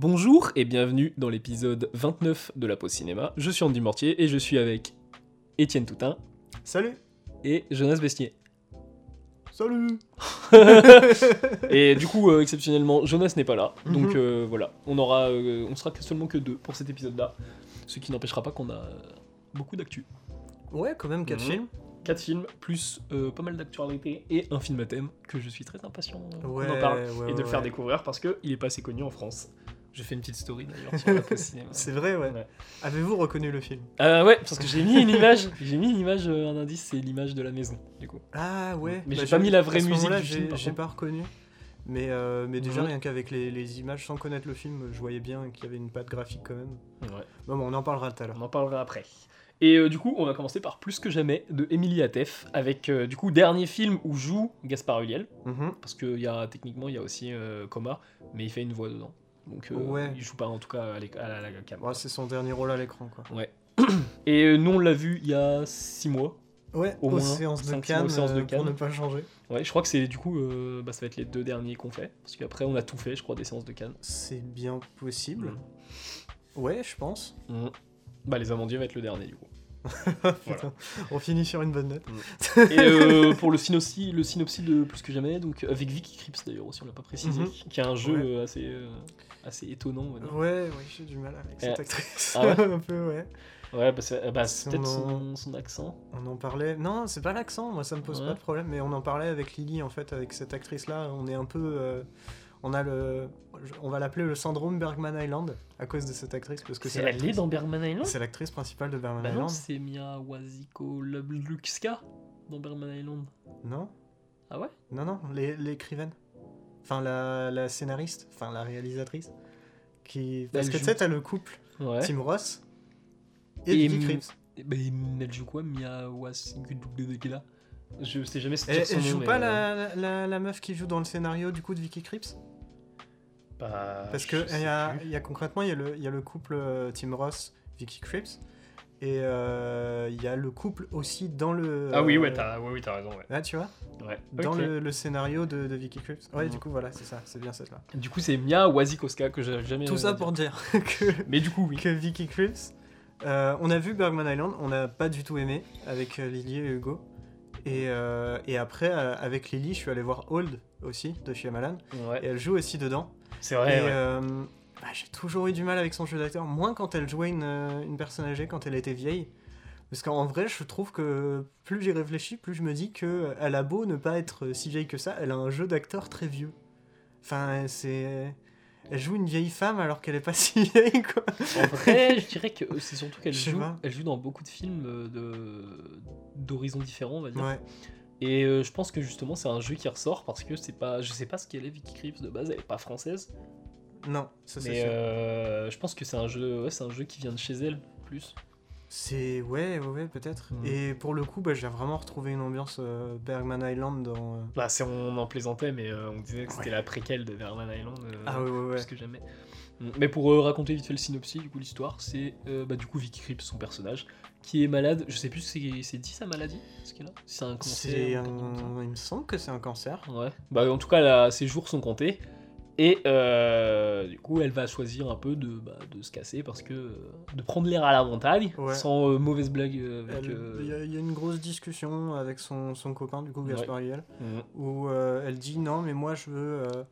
Bonjour et bienvenue dans l'épisode 29 de la pause cinéma. Je suis Andy Mortier et je suis avec Étienne Toutin Salut et Jonas Bestier. Salut Et du coup, euh, exceptionnellement, Jonas n'est pas là. Mhm. Donc euh, voilà, on aura, euh, on sera seulement que deux pour cet épisode-là. Ce qui n'empêchera pas qu'on a beaucoup d'actu. Ouais, quand même, 4 Mhm. films. Quatre films, plus euh, pas mal d'actualités et un film à thème que je suis très impatient euh, Ouais, qu'on en parle ouais, et de le faire découvrir parce qu'il est pas assez connu en France. Je fais une petite story d'ailleurs sur la cinéma. C'est vrai, ouais. Ouais. Avez-vous reconnu le film? Euh, ouais, parce que j'ai mis une image, j'ai mis une image, euh, un indice, c'est l'image de la maison, du coup. Ah ouais. Mais j'ai je- pas mis la vraie à ce musique du j'ai- film, J'ai pas reconnu. Mais, euh, mais déjà, rien qu'avec les, les images, sans connaître le film, je voyais bien qu'il y avait une patte graphique quand même. Ouais. Bon, bon, on en parlera tout à l'heure. On en parlera après. Et euh, du coup, on va commencer par Plus que jamais de Émilie Atef, avec euh, du coup dernier film où joue Gaspard Ulliel, Mhm. parce que y a, techniquement il y a aussi euh, Coma, mais il fait une voix dedans. Donc euh, Ouais. il joue pas en tout cas à, la, à la cam. Ouais, c'est son dernier rôle à l'écran, quoi. Ouais. Et euh, nous on l'a vu il y a 6 mois. Ouais, Au moins, séances de Cannes, de euh, pour ne pas changer. Ouais, je crois que c'est du coup, euh, bah, ça va être les deux derniers qu'on fait, parce qu'après on a tout fait, je crois, des séances de Cannes. C'est bien possible. Mhm. Ouais, je pense. Mhm. Bah les Amandiers va être le dernier du coup. Putain, on finit sur une bonne note. Et euh, pour le synopsis, le synopsis de Plus que jamais, donc avec Vicky Crips d'ailleurs aussi, on l'a pas précisé, Mhm. qui a un jeu Ouais. assez, euh, assez étonnant. on va dire. Ouais, ouais, j'ai du mal avec cette Euh, actrice. ah ouais un peu, ouais. Ouais, bah c'est bah, c'est Si peut-être on son, son accent. On en parlait. Non, c'est pas l'accent, moi ça me pose Ouais. pas de problème, mais on en parlait avec Lily en fait, avec cette actrice-là. On est un peu. euh, on a le. On va l'appeler le syndrome Bergman Island à cause de cette actrice, parce que C'est elle est dans Bergman Island? C'est l'actrice principale de Bergman Bah non, Island. c'est Mia Wasikowska dans Bergman Island. Non, Ah ouais? Non, non, l'é- l'écrivaine. Enfin, la, la scénariste, enfin la réalisatrice. Qui... Parce Elle que tu sais, t'as le couple Ouais. Tim Ross et, Et Vicky Krieps. Bah, elle joue quoi Mia Wasikowska Je sais jamais ce Elle, son elle nom, joue pas euh, la, la, la meuf qui joue dans le scénario du coup de Vicky Krieps bah, Parce que il y a, y a concrètement, il y, y a le couple euh, Tim Ross, Vicky Krieps, et euh, il y a le couple aussi dans le. Ah oui, ouais, t'as ouais, oui, t'as raison, ouais. Là, tu vois? Ouais. Dans le, le scénario de, de Vicky Krieps. Ouais, Mhm. du coup, voilà, c'est ça, c'est bien cette là. Du coup, c'est Mia Wasikowska que j'ai jamais. Tout ça pour dire que, Mais du coup, oui. que Vicky Krieps, euh, on a vu Bergman Island, on n'a pas du tout aimé avec euh, Lily et Hugo. Et, euh, et après, euh, avec Lily, je suis allé voir Old aussi, de Shyamalan, et Ouais. elle joue aussi dedans. C'est vrai, Et ouais. Euh, bah, j'ai toujours eu du mal avec son jeu d'acteur, moins quand elle jouait une, euh, une personne âgée, quand elle était vieille. Parce qu'en vrai, je trouve que plus j'y réfléchis, plus je me dis que elle a beau ne pas être si vieille que ça, elle a un jeu d'acteur très vieux. Enfin, c'est. Elle joue une vieille femme alors qu'elle est pas si vieille, quoi. En vrai, je dirais que c'est surtout qu'elle joue, pas. elle joue dans beaucoup de films euh, de d'horizons différents, on va dire. Ouais. Et euh, je pense que justement, c'est un jeu qui ressort parce que c'est pas, je sais pas ce qu'elle est, Vicky Krieps de base, elle est pas française, Non, ça c'est mais sûr. euh, je pense que c'est un jeu, ouais, c'est un jeu qui vient de chez elle plus. C'est. Ouais, ouais, ouais, peut-être. Mhm. Et pour le coup, bah, j'ai vraiment retrouvé une ambiance euh, Bergman Island dans. euh, Bah, c'est on en plaisantait, mais euh, on disait que c'était Ouais. la préquelle de Bergman Island. Ah ouais, ouais, ouais. plus que jamais. Mm. Mais pour raconter vite fait le synopsis, du coup l'histoire, c'est bah, du coup Vicky Krieps, son personnage, qui est malade. Je sais plus si c'est dit sa maladie, ce qu'elle a? C'est un cancer. Un... Il me semble que c'est un cancer. Ouais. Bah en tout cas, là, ses jours sont comptés. Et euh, du coup, elle va choisir un peu de, bah, de se casser parce que euh, de prendre l'air à la montagne, Ouais. sans euh, mauvaise blague euh, avec. Elle- euh, Il y, a- il y a une grosse discussion avec son, son copain, du coup, Ouais. Gaspard mm. où euh, elle dit non, mais moi je veux, euh,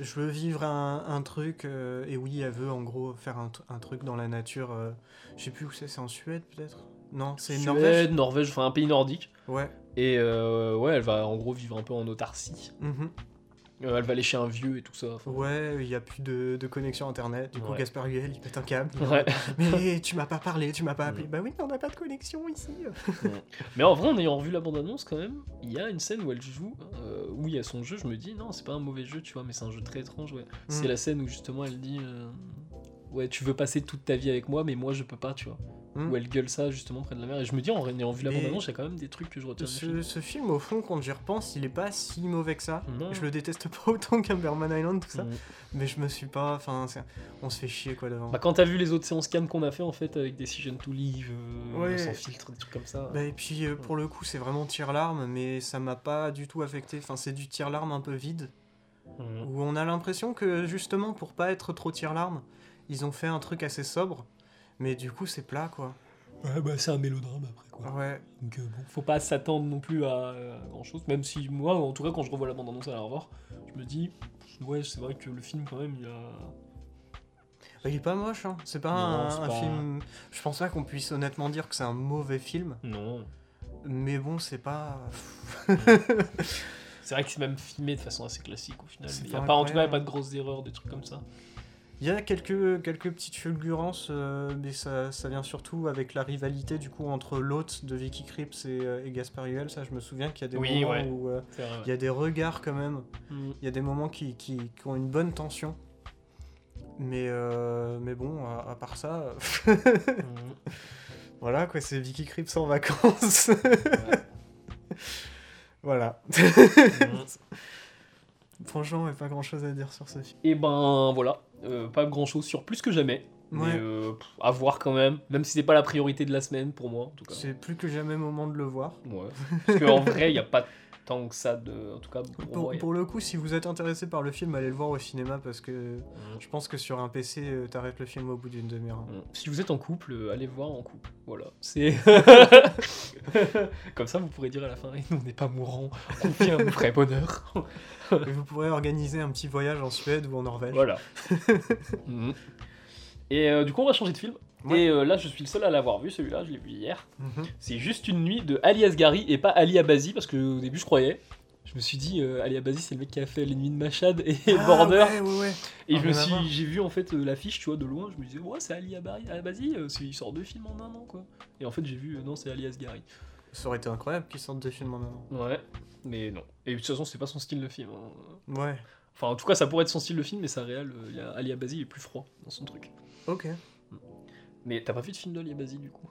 je veux vivre un, un truc, euh, et oui, elle veut en gros faire un, tr- un truc dans la nature. euh, je sais plus où c'est, c'est en Suède peut-être? Non, c'est Suède, Norvège? Norvège, enfin un pays nordique. Ouais. Et euh, ouais, elle va en gros vivre un peu en autarcie. mhm. Euh, elle va aller chez un vieux et tout ça. enfin, Ouais, il n'y a plus de, de connexion internet, du coup, Ouais. Gaspard Ulliel il pète un câble. Ouais. mais tu m'as pas parlé, tu m'as pas appelé. Mm. Bah oui, mais on n'a pas de connexion ici. Mais en vrai, en ayant revu la bande-annonce, quand même, il y a une scène où elle joue, euh, où il y a son jeu. Je me dis, non, c'est pas un mauvais jeu, tu vois, mais c'est un jeu très étrange. Ouais. C'est Mm. la scène où justement elle dit, euh, ouais, tu veux passer toute ta vie avec moi, mais moi je peux pas, tu vois. Mm. Où elle gueule ça justement près de la mer. Et je me dis, en ayant vu la bande-annonce, il y a quand même des trucs que je retiens film. Ce, film, au fond, quand j'y repense, il est pas si mauvais que ça. Non. Je le déteste pas autant qu'un Berman Island, tout ça. Mm. Mais je me suis pas. Enfin, on se fait chier quoi devant. Bah, quand t'as vu les autres séances cam qu'on a fait en fait avec Decision to Live, euh, Ouais. sans filtre, des trucs comme ça. Bah, et puis euh, pour le coup, c'est vraiment tir-larme, mais ça m'a pas du tout affecté. Enfin, c'est du tir-larme un peu vide. Mhm. où on a l'impression que justement pour pas être trop tire-larme, ils ont fait un truc assez sobre, mais du coup c'est plat quoi. Ouais, bah c'est un mélodrame après quoi. Ouais. Donc euh, bon, faut pas s'attendre non plus à, grand chose, même si moi, en tout cas, quand je revois la bande-annonce à la revoir, je me dis, ouais, c'est vrai que le film quand même, il a. Bah, il est pas moche, hein. c'est pas Non, un, c'est un pas- film. Je pense pas qu'on puisse honnêtement dire que c'est un mauvais film, Non. mais bon, c'est pas. C'est vrai que c'est même filmé de façon assez classique au final. C'est Il y a pas pas, en tout cas, il y a pas de grosses erreurs, des trucs comme ça. Il y a quelques, quelques petites fulgurances, euh, mais ça, ça vient surtout avec la rivalité du coup entre l'hôte de Vicky Krieps et, euh, et Huel. Ça, je me souviens qu'il y a des Oui, moments ouais. où euh, il y a des regards quand même. Mm. Il y a des moments qui, qui, qui ont une bonne tension. Mais, euh, mais bon, à, à part ça, Mm. voilà quoi, c'est Vicky Krieps en vacances. voilà. Mm. Franchement, il n'y a pas grand chose à dire sur ce film. Et ben voilà, Euh, pas grand chose sur plus que jamais. Ouais. Mais euh, pff, à voir quand même, même si c'est pas la priorité de la semaine pour moi en tout cas. C'est plus que jamais moment de le voir. Ouais. Parce qu'en vrai, il n'y a pas tant que ça de. En tout cas, pour, Pour, moi. le coup, si vous êtes intéressé par le film, allez le voir au cinéma parce que Mm. je pense que sur un PC, euh, t'arrêtes le film au bout d'une demi-heure. Mm. Si vous êtes en couple, allez voir en couple. Voilà. C'est. Comme ça, vous pourrez dire à la fin nous, on n'est pas mourants, on vit un vrai bonheur. Et vous pourrez organiser un petit voyage en Suède ou en Norvège. voilà. Mm. Et euh, du coup, on va changer de film. Ouais. Et euh, là, je suis le seul à l'avoir vu, celui-là, je l'ai vu hier. Mhm. C'est juste une nuit de Ali Asghari et pas Ali Abazi, parce que au début, je croyais. Je me suis dit, euh, Ali Abazi, c'est le mec qui a fait Les Nuits de Machad et Ah, Border. Ouais, ouais, ouais. Et Ah, je me suis, j'ai vu en fait l'affiche, tu vois, de loin. Je me disais, ouais, c'est Ali Abazi, il sort deux films en un an, quoi. Et en fait, j'ai vu, non, c'est Ali Asghari. Ça aurait été incroyable qu'ils sortent des films en un an. Ouais, mais non. Et de toute façon, c'est pas son style de film. hein. Ouais. Enfin, en tout cas, ça pourrait être son style de film, mais ça réel, euh, il y a Ali Abazi, il est plus froid dans son truc. Ok. Mais t'as pas vu de film d'Ali Abazi du coup?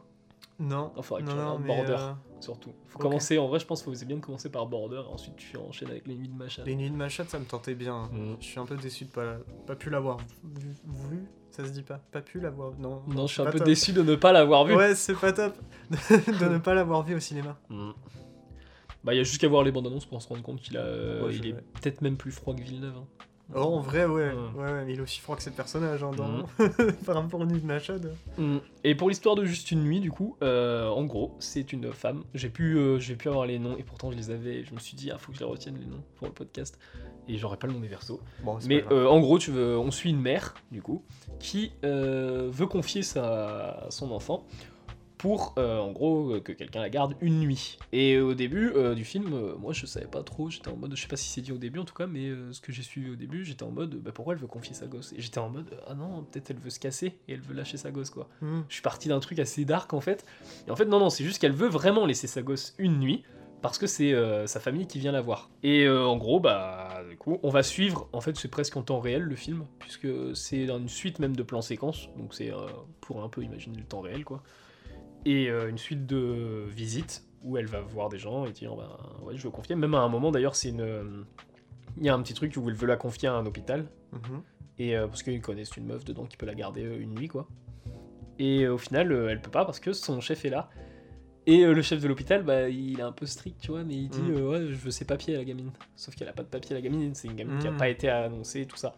Non. Que non, non, mais Border. euh, Surtout. Faut commencer, en vrai, je pense qu'il faut bien de commencer par Border, et ensuite tu enchaînes avec les nuits de Machad. les nuits de Machad, ça me tentait bien. Mm. Je suis un peu déçu de pas, pas pu l'avoir vu, vu. Ça se dit pas. Pas pu l'avoir. Non. Non, je suis un peu top. déçu de ne pas l'avoir vu. Ouais, c'est pas top de ne pas l'avoir vu au cinéma. Mm. Bah, il y a juste qu'à voir les bandes annonces pour se rendre compte qu'il a, euh, Ouais, il est vrai. peut-être même plus froid que Villeneuve. hein. Oh, en vrai, ouais. Ouais, ouais, mais il est aussi froid que ses personnages hein, dans... Mm. par rapport aux nuits de Machad. Mm. Et pour l'histoire de Juste une nuit, du coup, euh, en gros, c'est une femme. J'ai pu, euh, j'ai pu avoir les noms et pourtant je les avais. Je me suis dit, ah, faut que je les retienne les noms pour le podcast. Et j'aurais pas le nom des versos. Bon, Mais euh, en gros, tu veux, on suit une mère, du coup, qui euh, veut confier sa, son enfant pour, euh, en gros, euh, que quelqu'un la garde une nuit. Et au début euh, du film, euh, moi je savais pas trop, j'étais en mode, je sais pas si c'est dit au début en tout cas, mais ce que j'ai suivi au début, j'étais en mode, bah, pourquoi elle veut confier sa gosse? Et j'étais en mode, ah non, peut-être elle veut se casser et elle veut lâcher sa gosse, quoi. Mm. Je suis parti d'un truc assez dark en fait. Et en fait, non, non, c'est juste qu'elle veut vraiment laisser sa gosse une nuit parce que c'est euh, sa famille qui vient la voir. Et euh, en gros, bah, du coup, on va suivre, en fait, c'est presque en temps réel le film, puisque c'est une suite même de plans séquences, donc c'est euh, pour un peu imaginer le temps réel, quoi. Et euh, une suite de visites où elle va voir des gens et dire, bah, ouais, je veux confier. Même à un moment, d'ailleurs, c'est une. euh, Il y a un petit truc où elle veut la confier à un hôpital, Mhm. et euh, parce qu'ils connaissent une meuf dedans qui peut la garder une nuit, quoi. Et au final, elle peut pas parce que son chef est là. Et le chef de l'hôpital, bah, il est un peu strict, tu vois, mais il dit euh, Ouais, je veux ses papiers à la gamine. Sauf qu'elle a pas de papiers à la gamine, c'est une gamine qui a Mm. pas été annoncée, tout ça.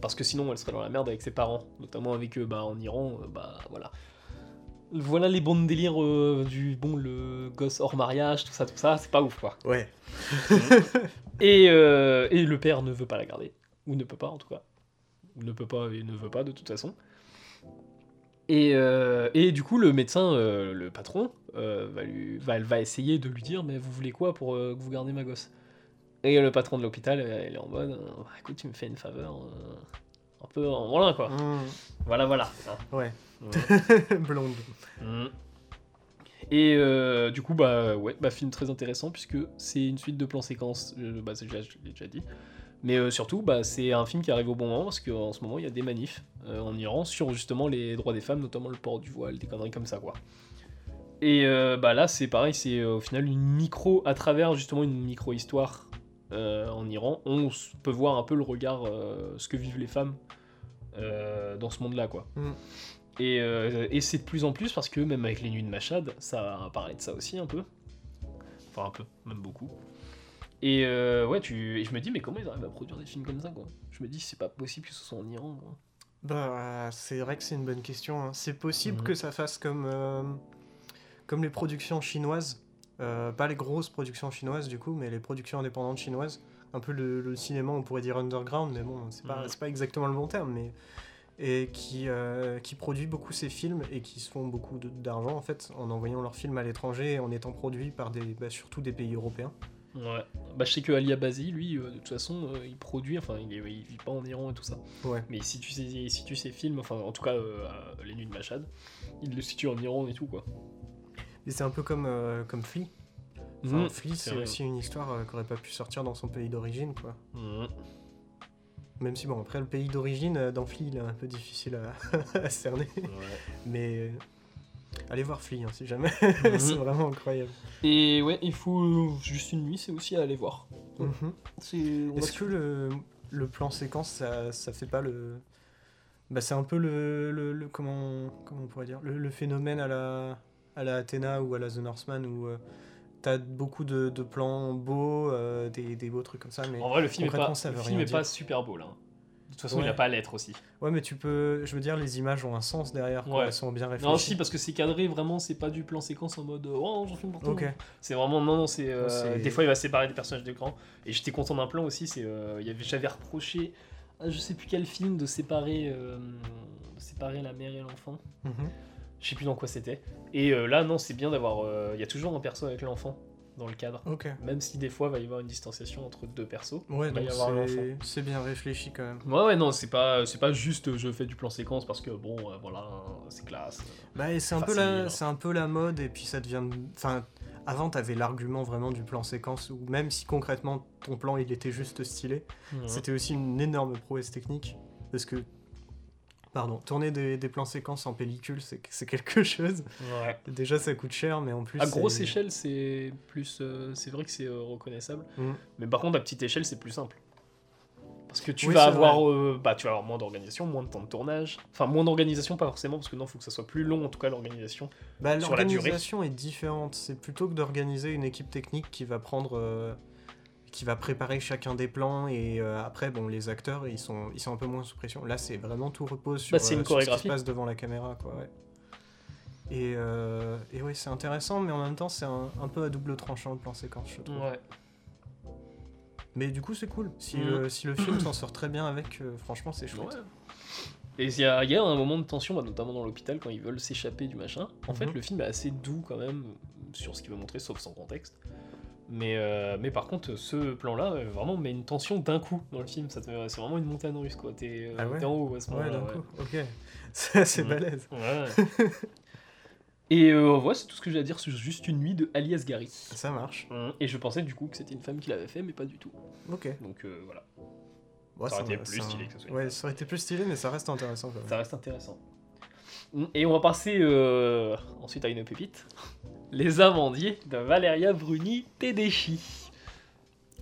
Parce que sinon, elle serait dans la merde avec ses parents, notamment avec eux, bah, en Iran, bah voilà. Voilà les bons délires euh, du bon, le gosse hors mariage, tout ça, tout ça, c'est pas ouf, quoi. Ouais. Et, euh, et le père ne veut pas la garder. Ou ne peut pas, en tout cas. Ou ne peut pas et ne veut pas, de toute façon. Et, euh, et du coup, le médecin, le patron, va, lui, va, va essayer de lui dire Mais vous voulez quoi pour que vous gardiez ma gosse? Et le patron de l'hôpital, il est en mode Écoute, tu me fais une faveur. Un peu en voilà, quoi. Mm. Voilà, voilà. hein. Ouais. Ouais. Blonde. Mm. Et euh, du coup, bah ouais, bah, film très intéressant puisque c'est une suite de plans séquences, euh, bah, c'est déjà- je l'ai déjà dit. Mais euh, surtout, bah, c'est un film qui arrive au bon moment parce qu'en ce moment, il y a des manifs euh, en Iran sur justement les droits des femmes, notamment le port du voile, des conneries comme ça, quoi. Et bah là, c'est pareil, c'est au final une micro, à travers justement une micro-histoire en Iran, on peut voir un peu le regard, euh, ce que vivent les femmes euh, dans ce monde-là, quoi. Mm. Et, euh, et c'est de plus en plus parce que même avec les nuits de Machad, ça a parlé de ça aussi un peu. Enfin un peu, même beaucoup. Et euh, ouais, tu... et je me dis, mais comment ils arrivent à produire des films comme ça, quoi? Je me dis, c'est pas possible que ce soit en Iran. quoi. Bah, c'est vrai que c'est une bonne question. hein. C'est possible Mhm. que ça fasse comme, euh, comme les productions chinoises. Euh, pas les grosses productions chinoises du coup, mais les productions indépendantes chinoises. Un peu le, le cinéma, on pourrait dire underground, mais bon, c'est pas, c'est pas exactement le bon terme. Mais... Et qui, euh, qui produit beaucoup ces films et qui se font beaucoup d'argent en fait en envoyant leurs films à l'étranger et en étant produits par des, bah, surtout des pays européens. Ouais. Bah, je sais que Ali Abazi, lui, euh, de toute façon, euh, il produit, enfin, il, est- il vit pas en Iran et tout ça. Ouais. Mais si tu sais, si tu sais films, enfin, en tout cas, Les Nuits de Machad, il le situe en Iran et tout, quoi. Et c'est un peu comme, euh, comme Flea. Enfin, Mhm. Flea, c'est aussi une histoire euh, qui aurait pas pu sortir dans son pays d'origine, quoi. Mhm. Même si, bon, après, le pays d'origine, euh, dans Flea, il est un peu difficile à, à cerner. Ouais. Mais euh, allez voir Flea, hein, si jamais. Mhm. c'est vraiment incroyable. Et ouais, il faut juste une nuit, c'est aussi à aller voir. Mhm. C'est. Est-ce que le, le plan séquence, ça, ça fait pas le... Bah, c'est un peu le... le, le- comment, comment on pourrait dire le, le phénomène à la, à la Athéna ou à la The Northman où... euh, T'as beaucoup de, de plans beaux, euh, des, des beaux trucs comme ça, mais... En vrai, le film est concrètement, pas, ça le veut film rien est pas super beau là. De toute façon, Ouais. il a pas à l'être aussi. Ouais, mais tu peux... Je veux dire, les images ont un sens derrière. Ouais. Elles sont bien réfléchies. Non, si, parce que c'est cadré vraiment, c'est pas du plan séquence en mode oh, j'en filme pour tout. Ok. C'est vraiment, non, non, c'est. euh, c'est- des fois, il va séparer des personnages d'écran. Et j'étais content d'un plan aussi, c'est. J'avais reproché à je sais plus quel film de séparer, euh, de séparer la mère et l'enfant. Mhm. Je sais plus dans quoi c'était. Et euh, là, non, c'est bien d'avoir. euh, Il y a toujours un perso avec l'enfant dans le cadre. Même si des fois, il va y avoir une distanciation entre deux persos. Ouais, donc c'est- bien réfléchi quand même. Ouais, ouais, non, c'est pas, c'est pas juste euh, je fais du plan séquence parce que bon, euh, voilà, c'est classe. Bah, et c'est un, peu la, c'est un peu la mode, et puis ça devient. Enfin, avant, t'avais l'argument vraiment du plan séquence, où même si concrètement ton plan il était juste stylé, c'était aussi une énorme prouesse technique. Parce que. Pardon, tourner des, des plans séquences en pellicule, c'est quelque chose. Ouais. Déjà, ça coûte cher, mais en plus. À grosse échelle, c'est plus, euh, c'est vrai que c'est euh, reconnaissable. Mhm. Mais par contre, à petite échelle, c'est plus simple. Parce que tu Oui, vas avoir, euh, bah, tu vas avoir moins d'organisation, moins de temps de tournage. Enfin, moins d'organisation, pas forcément, parce que non, faut que ça soit plus long, en tout cas, l'organisation. Bah. L'organisation est différente. C'est plutôt que d'organiser une équipe technique qui va prendre, qui va préparer chacun des plans et euh, après, bon, les acteurs, ils sont, ils sont un peu moins sous pression. Là, c'est vraiment tout repose sur, Bah, une euh, sur ce qui se passe devant la caméra, quoi. Ouais. Et, euh, et oui, c'est intéressant, mais en même temps, c'est un, un peu à double tranchant le plan séquence, je trouve. Ouais. Mais du coup, c'est cool. Si, Mhm. le, si le film s'en sort très bien avec, franchement, c'est chouette. Et il y, y a un moment de tension, bah, notamment dans l'hôpital, quand ils veulent s'échapper du machin. En fait, Mhm. le film est assez doux quand même, sur ce qu'il veut montrer, sauf sans contexte. Mais, euh, mais par contre, ce plan-là, euh, vraiment, met une tension d'un coup dans le film. Ça te- C'est vraiment une montagne russe, quoi. T'es euh, Ah ouais en haut à ce Ouais, moment-là. d'un ouais. coup. Ok. C'est assez balèze. Ouais. Et voilà, c'est tout ce que j'ai à dire sur Juste une nuit de Ali Asghari. Ça marche. Et je pensais du coup que c'était une femme qui l'avait fait, mais pas du tout. Ok. Donc voilà, Ouais, Ça aurait été plus stylé que ce soit Ouais, ça aurait été plus stylé, mais ça reste intéressant quand même. ça reste intéressant. Et on va passer ensuite à une pépite. Les amandiers de Valeria Bruni Tedeschi.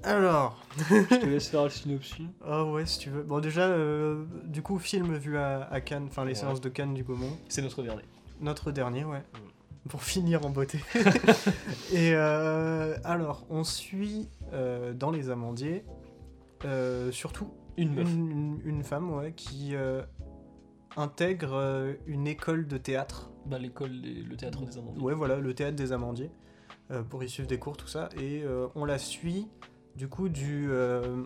Alors, Je te laisse faire le synopsis. ah ouais, si tu veux. Bon, déjà, euh, du coup, film vu à, à Cannes, enfin les Ouais. séances de Cannes du Gaumont. C'est notre dernier. Notre dernier, ouais. Mm. Pour finir en beauté. Et euh, alors, on suit euh, dans Les Amandiers, surtout Une meuf. une, une- femme ouais, qui intègre une école de théâtre. Bah, l'école, des- le théâtre des amandiers. Ouais, voilà, le théâtre des Amandiers, euh, pour y suivre des cours, tout ça. Et euh, on la suit, du coup, du. euh,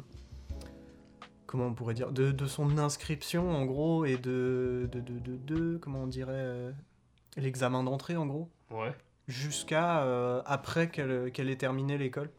comment on pourrait dire de, de son inscription, en gros, et de. de, de, de, de- comment on dirait euh, L'examen d'entrée, en gros, Ouais. jusqu'à euh, après qu'elle qu'elle ait terminé l'école.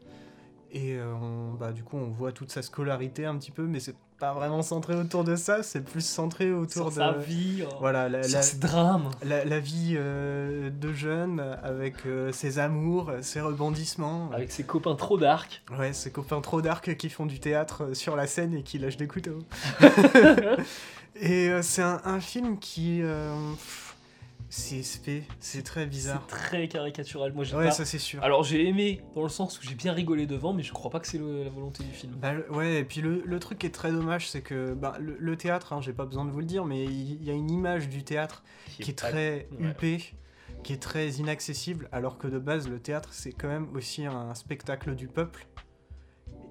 Et euh, on, bah, du coup, on voit toute sa scolarité un petit peu, mais c'est pas vraiment centré autour de ça, c'est plus centré autour Sur de. sa vie, euh, Voilà, la, sur la- ses drames. la, la vie euh, de jeune avec euh, ses amours, ses rebondissements. Avec ses copains trop dark. Ouais, ses copains trop dark qui font du théâtre euh, sur la scène et qui lâchent des couteaux. et euh, c'est un, un film qui. pff, c'est c'est très bizarre. C'est très caricatural. Moi, j'ai Ouais, pas- ça c'est sûr. Alors, j'ai aimé dans le sens où j'ai bien rigolé devant, mais je crois pas que c'est la volonté du film. Bah, le- ouais, et puis le, le truc qui est très dommage, c'est que bah, le, le théâtre, hein, j'ai pas besoin de vous le dire, mais il y, a une image du théâtre qui est pas- très ouais. huppé, qui est très inaccessible, alors que de base, le théâtre, c'est quand même aussi un spectacle du peuple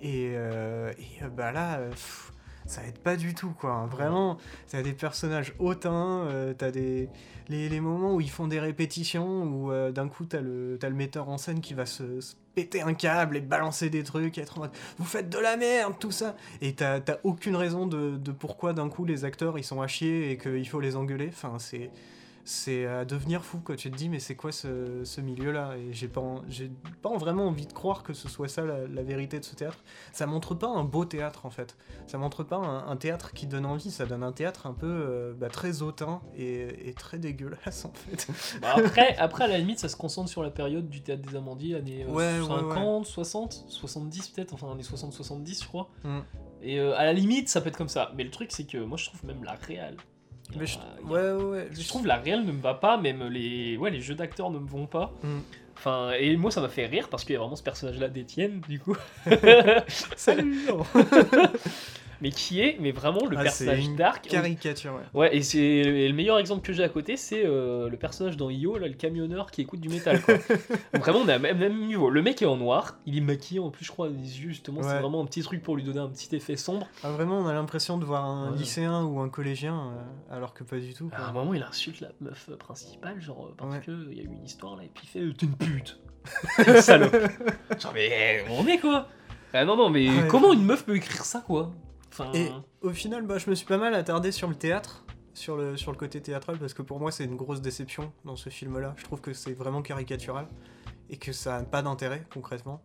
Et, euh, et, euh, bah là, euh, pff, ça aide pas du tout, quoi. hein. Vraiment, t'as des personnages hautains, euh, t'as des... Les, moments où ils font des répétitions, où euh, d'un coup t'as le, metteur en scène qui va se, péter un câble et balancer des trucs, et être en mode « Vous faites de la merde, tout ça !» Et t'as t'as aucune raison de, de pourquoi d'un coup les acteurs ils sont à chier et qu'il faut les engueuler. Enfin, c'est c'est à devenir fou quoi. Tu te dis mais c'est quoi ce, ce milieu-là? Et j'ai pas, j'ai pas vraiment envie de croire que ce soit ça la, la vérité de ce théâtre. Ça montre pas un beau théâtre en fait. Ça montre pas un, un théâtre qui donne envie. Ça donne un théâtre un peu euh, bah, très hautain et, et très dégueulasse en fait. Bah, après, après, à la limite, ça se concentre sur la période du théâtre des Amandiers, années euh, Ouais, ouais, 50, 60, 70 peut-être, enfin années 60-70, je crois. Mm. Et euh, à la limite, ça peut être comme ça. Mais le truc, c'est que moi, je trouve même la réelle. Mais je, a- ouais ouais ouais. Je trouve la réelle ne me va pas, même les, ouais, les jeux d'acteurs ne me vont pas. Mm. Enfin, et moi ça m'a fait rire parce qu'il y a vraiment ce personnage-là d'Étienne, du coup. Salut. mais qui est, mais vraiment le Ah, personnage une dark. Caricature. Ouais. Ouais, et c'est le meilleur exemple que j'ai à côté, c'est euh, le personnage dans Io, là, le camionneur qui écoute du métal. Quoi. vraiment, on est à même, même niveau. Le mec est en noir, il est maquillé en plus, je crois, les yeux, justement, c'est vraiment un petit truc pour lui donner un petit effet sombre. Ah, vraiment, on a l'impression de voir un Ouais. lycéen ou un collégien, euh, alors que pas du tout. quoi. À un moment, il insulte la meuf principale, genre, euh, parce Ouais. que il y a eu une histoire là, et puis il fait euh, T'es une pute T'es une salope Genre, mais on est quoi Ah non, non, mais ouais. comment une meuf peut écrire ça, quoi? Enfin. Et au final, bah, je me suis pas mal attardé sur le théâtre, sur le, sur le côté théâtral, parce que pour moi, c'est une grosse déception dans ce film-là. Je trouve que c'est vraiment caricatural et que ça n'a pas d'intérêt, concrètement.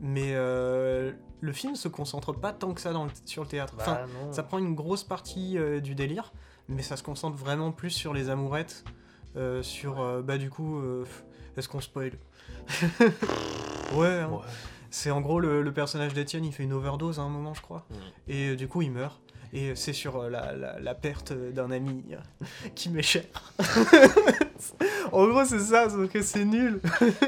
Mais euh, le film se concentre pas tant que ça dans le- sur le théâtre. Enfin, bah, non. ça prend une grosse partie euh, du délire, mais ça se concentre vraiment plus sur les amourettes, euh, sur, bah du coup, est-ce qu'on spoil? Ouais, hein. Ouais. C'est en gros le, le personnage d'Etienne, il fait une overdose à un moment, je crois, Mhm. et euh, du coup il meurt. Et c'est sur euh, la, la- la perte d'un ami euh, qui m'est cher. en gros, c'est ça, sauf que c'est nul.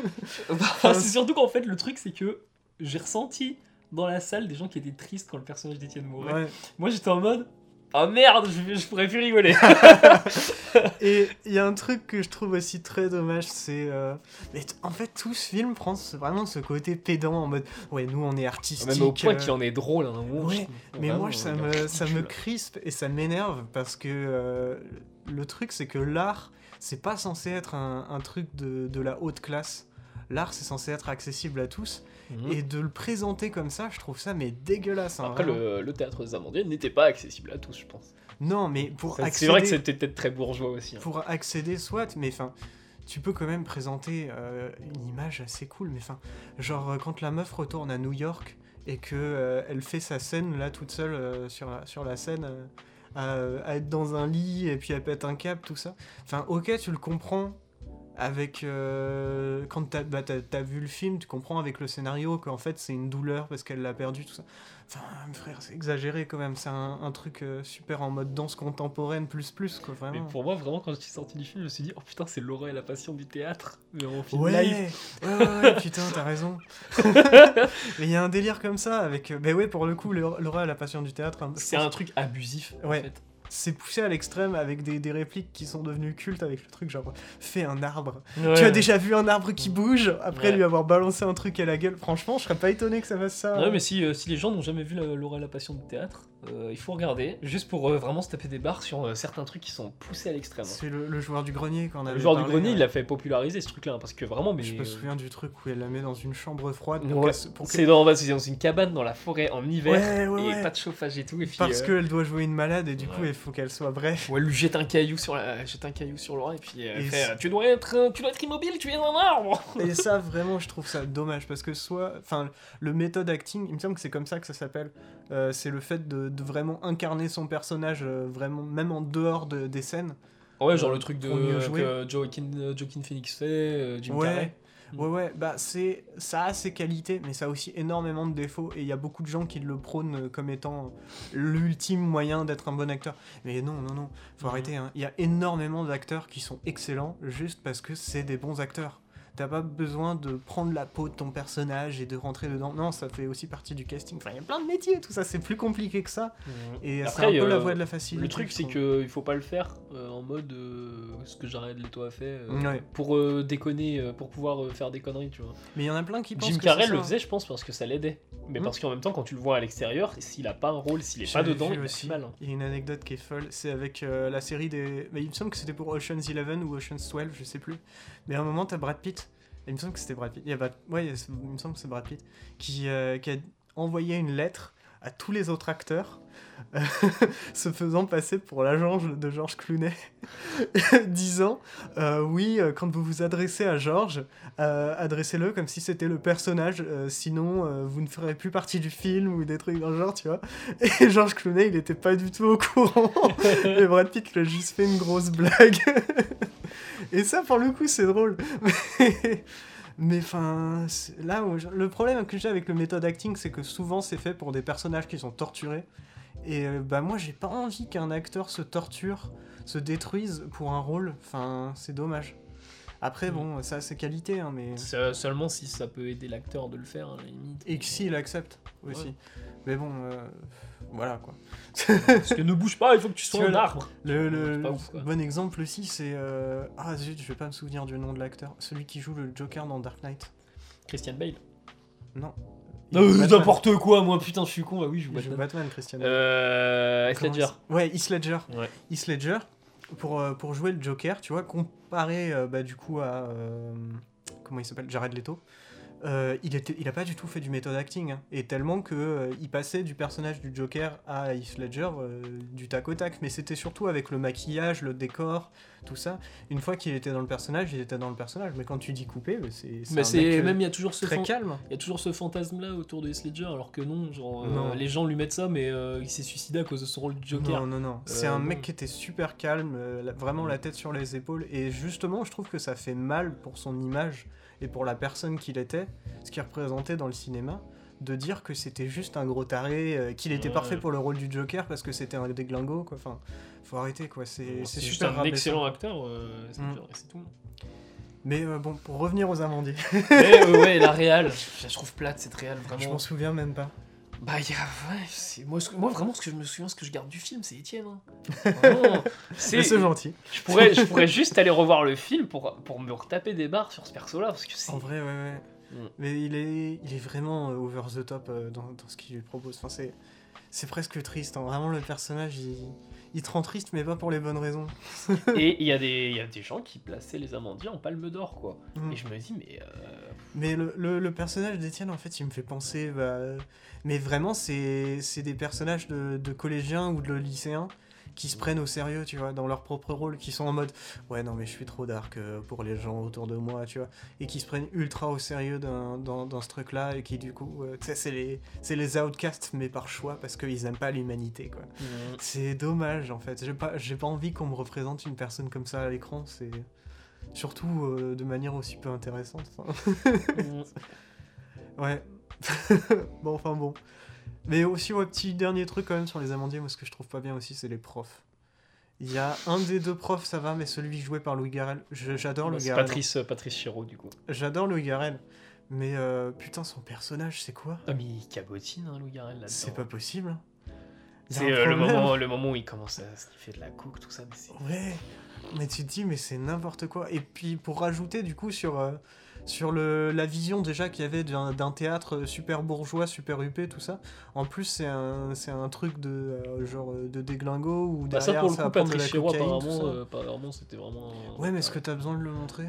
Enfin, c'est surtout qu'en fait, le truc, c'est que j'ai ressenti dans la salle des gens qui étaient tristes quand le personnage d'Étienne mourait. Ouais. Moi, j'étais en mode Ah merde, je, je pourrais plus rigoler. Et il y a un truc que je trouve aussi très dommage, c'est. euh, mais en fait, tout ce film prend ce- vraiment ce côté pédant en mode Ouais, nous on est artistique. Même au point euh, qu'il en est drôle moment. ouais, trouve. Mais moi, ça me, ça me crispe et ça m'énerve parce que euh, le truc, c'est que l'art, c'est pas censé être un, un truc de, de la haute classe. L'art, c'est censé être accessible à tous. Mhm. Et de le présenter comme ça, je trouve ça mais dégueulasse. hein, Après, le, le théâtre des Amandiers n'était pas accessible à tous, je pense. Non, mais pour Ça, accéder, C'est vrai que c'était peut-être très bourgeois aussi. hein. pour accéder, soit, mais enfin, tu peux quand même présenter euh, une image assez cool. Mais enfin, genre euh, quand la meuf retourne à New York et que euh, elle fait sa scène là toute seule euh, sur, la, sur la scène. à, à être dans un lit et puis elle pète un câble, tout ça. Enfin, ok, tu le comprends avec. euh, quand t'as bah, vu le film, tu comprends avec le scénario qu'en fait c'est une douleur parce qu'elle l'a perdu, tout ça. Enfin, frère, c'est exagéré quand même. C'est un, un truc euh, super en mode danse contemporaine, plus plus, quoi, Mais pour moi, vraiment, quand je suis sorti du film, je me suis dit Oh putain, c'est Laura et la passion du théâtre. Mais en film Ouais, live. ouais, ouais, ouais, putain, t'as raison. Mais il y a un délire comme ça avec. Ben ouais, pour le coup, Laura Laura, la passion du théâtre, hein, C'est un truc abusif. Ouais. En fait. C'est poussé à l'extrême avec des, des répliques qui sont devenues cultes avec le truc genre fais un arbre. Ouais. Tu as déjà vu un arbre qui bouge après Ouais. lui avoir balancé un truc à la gueule. Franchement, je serais pas étonné que ça fasse ça. Ouais, mais si, euh, si les gens n'ont jamais vu la- Laura et la passion du théâtre, euh, il faut regarder, juste pour euh, vraiment se taper des barres sur euh, certains trucs qui sont poussés à l'extrême. hein. C'est le, le joueur du grenier qu'on avait Le joueur du parlé, grenier, ouais. il a fait populariser ce truc-là, hein, parce que vraiment, mais. Je me euh, souviens du truc où elle la met dans une chambre froide pour Ouais, qu'elle se- pour c'est qu'elle- dans, bah, c'est dans une cabane dans la forêt en hiver, Ouais, ouais, et ouais. pas de chauffage et tout, et puis. Parce euh, qu'elle doit jouer une malade et du coup Ouais. il faut qu'elle soit bref. Ou elle lui jette un caillou sur la, jette un caillou sur Laura et puis elle Et fait c'est- euh, tu dois être euh, tu dois être immobile tu es un arbre. Et ça, vraiment, je trouve ça dommage parce que soit, enfin, le méthode acting, il me semble que c'est comme ça que ça s'appelle. euh, c'est le fait de, de vraiment incarner son personnage, euh, vraiment, même en dehors de- des scènes. Ouais genre Euh, le truc de euh, jouer. que Joaquin, Joaquin Phoenix fait, Jim Ouais. Carrey. Ouais, ouais, bah, c'est, ça a ses qualités, mais ça a aussi énormément de défauts. Et il y a beaucoup de gens qui le prônent comme étant l'ultime moyen d'être un bon acteur. Mais non, non, non, faut Mhm. arrêter. hein. Il y a énormément d'acteurs qui sont excellents juste parce que c'est des bons acteurs. T'as pas besoin de prendre la peau de ton personnage et de rentrer dedans. Non, ça fait aussi partie du casting. Enfin, il y a plein de métiers, tout ça, c'est plus compliqué que ça. Et c'est Après, un peu la euh, voie de la facilité. Le truc, c'est qu'il faut pas le faire euh, en mode euh, ce que Jared Leto a fait euh, Ouais. pour déconner, pour pouvoir faire des conneries, tu vois. Mais il y en a plein qui pensent Jim Carrey le ça. faisait, je pense, parce que ça l'aidait. Mais Hmm. parce qu'en même temps, quand tu le vois à l'extérieur, s'il a pas un rôle, s'il est pas dedans, il aussi. mal. hein. Il y a une anecdote qui est folle, c'est avec la série des. Mais il me semble que c'était pour Ocean's 11 ou Ocean's 12, je sais plus. Mais à un moment, t'as Brad Pitt. Il me semble que c'était Brad Pitt. Il, Ouais, il me semble que c'est Brad Pitt. Qui, euh, qui a envoyé une lettre à tous les autres acteurs, se faisant passer pour l'agent de George Clooney, disant euh, Oui, euh, quand vous vous adressez à George, euh, adressez-le comme si c'était le personnage, euh, sinon vous ne ferez plus partie du film ou des trucs dans le genre, tu vois. Et George Clooney, il était pas du tout au courant. Et Brad Pitt lui a juste fait une grosse blague. Et ça, pour le coup, c'est drôle. Mais- Mais enfin, là, où je- le problème que j'ai avec le méthode acting, c'est que souvent c'est fait pour des personnages qui sont torturés. Et euh, bah moi, j'ai pas envie qu'un acteur se torture, se détruise pour un rôle. Enfin, c'est dommage. Après, bon, ça, c'est qualité, hein, mais. Se- Seulement si ça peut aider l'acteur de le faire, à la limite. Et que s'il accepte aussi. Ouais. Mais bon, euh, voilà quoi. Parce que ne bouge pas, il faut que tu sois un arbre. Le, le- ouf, bon exemple aussi, c'est. euh, Ah zut, je vais pas me souvenir du nom de l'acteur. Celui qui joue le Joker dans Dark Knight. Christian Bale. Non. Euh. N'importe quoi, moi putain, je suis con. Ah oui, je joue Batman. Batman, Christian. Euh. Heath Ledger. Ouais, Heath Ledger. Ouais. Heath Ledger, pour, euh, pour jouer le Joker, tu vois, comparé euh, bah, du coup à. euh, comment il s'appelle? Jared Leto. Euh, il, était, il a pas du tout fait du méthode acting, hein. et tellement que euh, il passait du personnage du Joker à Heath Ledger euh, du tac au tac, mais c'était surtout avec le maquillage, le décor, tout ça. Une fois qu'il était dans le personnage, il était dans le personnage, mais quand tu dis couper, bah, c'est Mais c'est même il y a toujours ce très calme. Il y a toujours ce fantasme-là autour de Heath Ledger, alors que non, genre, Non. les gens lui mettent ça, mais il s'est suicidé à cause de son rôle de Joker. Non, non, non. C'est un mec qui était super calme, vraiment la tête sur les épaules. Et justement, je trouve que ça fait mal pour son image et pour la personne qu'il était, ce qu'il représentait dans le cinéma, de dire que c'était juste un gros taré, euh, qu'il était Ouais. parfait pour le rôle du Joker parce que c'était un déglingo, quoi. Enfin, faut arrêter, quoi. C'est juste un rabaissant. excellent acteur, euh, c'est Mm. c'est tout. Mais euh, bon, pour revenir aux amandiers, Mais euh, ouais, la réal, je la trouve plate cette réal, je vraiment. m'en souviens même pas. Bah, il y a, ouais, c'est- moi, ce que- moi, vraiment, ce que je me souviens, ce que je garde du film, c'est Étienne. hein. Vraiment, c'est- Mais c'est gentil. je, pourrais, je pourrais juste aller revoir le film pour, pour me retaper des barres sur ce perso-là, parce que c'est. En vrai, ouais, ouais. Mm. Mais il est, il est vraiment euh, over the top euh, dans, dans ce qu'il lui propose. Enfin, c'est, c'est presque triste. hein. Vraiment, le personnage, il, il te rend triste, mais pas pour les bonnes raisons. Et il y, a des- y a des gens qui plaçaient les amandiers en palme d'or, quoi. Mm. Et je me dis, mais. euh, Mais le, le- le personnage d'Étienne, en fait, il me fait penser. bah, mais vraiment, c'est, c'est des personnages de, de collégiens ou de lycéens qui se prennent au sérieux, tu vois, dans leur propre rôle, qui sont en mode ouais non mais je suis trop dark euh, pour les gens autour de moi, tu vois, et qui se prennent ultra au sérieux dans, dans, dans ce truc-là et qui du coup, euh, tu sais, c'est les c'est les outcasts mais par choix parce qu'ils aiment pas l'humanité quoi. C'est dommage en fait. J'ai pas j'ai pas envie qu'on me représente une personne comme ça à l'écran. C'est surtout euh, de manière aussi peu intéressante. Mm. ouais. bon enfin bon. Mais aussi ouais petit dernier truc quand même sur les amandiers. Moi ce que je trouve pas bien aussi c'est les profs. Il y a un des deux profs ça va mais celui joué par Louis Garrel. J'adore Bah, Louis Garrel. Patrice, euh, Patrice Chéreau, du coup. J'adore Louis Garrel. Mais euh, putain son personnage c'est quoi? Ah, mais il cabotine, hein, Louis Garrel, là-dedans. C'est pas possible. A C'est un euh, le, moment, le moment où il commence à sniffer de la coke, tout ça. Mais c'est... Ouais, mais tu te dis, mais c'est n'importe quoi. Et puis pour rajouter du coup sur, sur le, la vision déjà qu'il y avait d'un théâtre super bourgeois, super huppé, tout ça, en plus c'est un, c'est un truc de euh, genre euh, de déglingo ou Bah, ça, derrière pour le ça coup, de la Chéreau, cocaïne, tout apparemment, ça. euh, apparemment, c'était vraiment. Ouais, mais est-ce que t'as besoin de le montrer?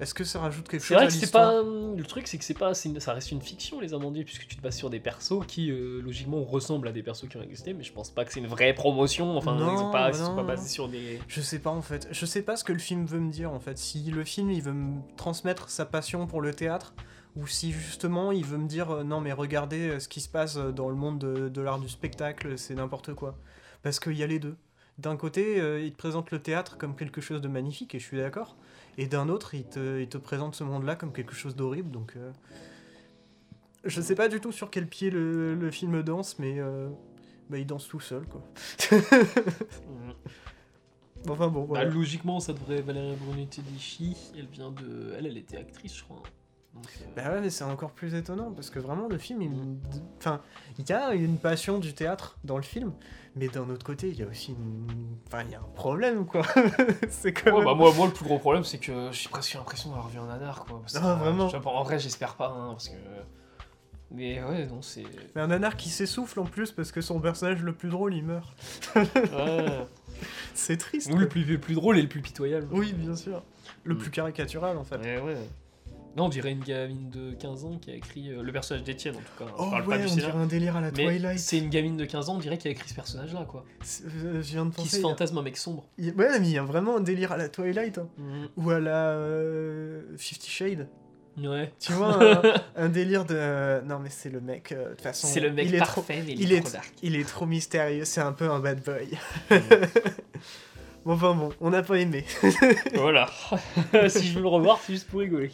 Est-ce que ça rajoute quelque C'est chose vrai à que c'est pas. Le truc, c'est que c'est pas. une- Ça reste une fiction, les amandiers, puisque tu te bases sur des persos qui, euh, logiquement, ressemblent à des persos qui ont existé, mais je pense pas que c'est une vraie promotion. Enfin, Non, ils sont pas, bah ils sont pas basés sur des. Je sais pas en fait. Je sais pas ce que le film veut me dire en fait. Si le film il veut me transmettre sa passion pour le théâtre ou si justement il veut me dire euh, non mais regardez euh, ce qui se passe dans le monde de, de l'art du spectacle, c'est n'importe quoi. Parce qu'il y a les deux. D'un côté, euh, il te présente le théâtre comme quelque chose de magnifique et je suis d'accord. Et d'un autre, il te, il te présente ce monde-là comme quelque chose d'horrible. Donc euh, je sais pas du tout sur quel pied le, le film danse, mais euh, bah, il danse tout seul quoi. Enfin bon, Bah, logiquement, ça devrait Valérie Brunetti-Dichi. Elle vient de. Elle, elle était actrice, je crois. Donc, euh, Bah ouais, mais c'est encore plus étonnant parce que vraiment le film, il... enfin, il y a une passion du théâtre dans le film, mais d'un autre côté, il y a aussi une... enfin, il y a un problème quoi. c'est quand Ouais, même- bah moi, moi, le plus gros problème, c'est que j'ai presque l'impression d'avoir vu un nanar, quoi. parce que, Ah, vraiment je sais pas, En vrai, j'espère pas, hein, parce que. Mais ouais, non, c'est. Mais un nanar qui s'essouffle en plus parce que son personnage le plus drôle il meurt. Ouais. C'est triste. Nous, le plus, le plus drôle et le plus pitoyable. Oui, bien sûr. Le Mm. plus caricatural en fait. Ouais, ouais. Non, on dirait une gamine de 15 ans qui a écrit euh, le personnage d'Étienne, en tout cas. Oh parle ouais, pas du on dirait un délire à la Mais Twilight. c'est une gamine de 15 ans, on dirait qui a écrit ce personnage-là, quoi. C'est- euh, Je viens de Qui penser. se y a- fantasme un mec sombre. il Ouais, mais il y a vraiment un délire à la Twilight. hein. Mhm. Ou à la euh, Fifty Shades. Ouais. Tu vois, un, un délire de. Non, mais c'est le mec. euh, De toute façon. C'est le mec il est trop- parfait, mais il, il est est- trop dark. Il est trop mystérieux, c'est un peu un bad boy. Mhm. Bon, enfin bon, on n'a pas aimé. voilà. si je veux le revoir, c'est juste pour rigoler.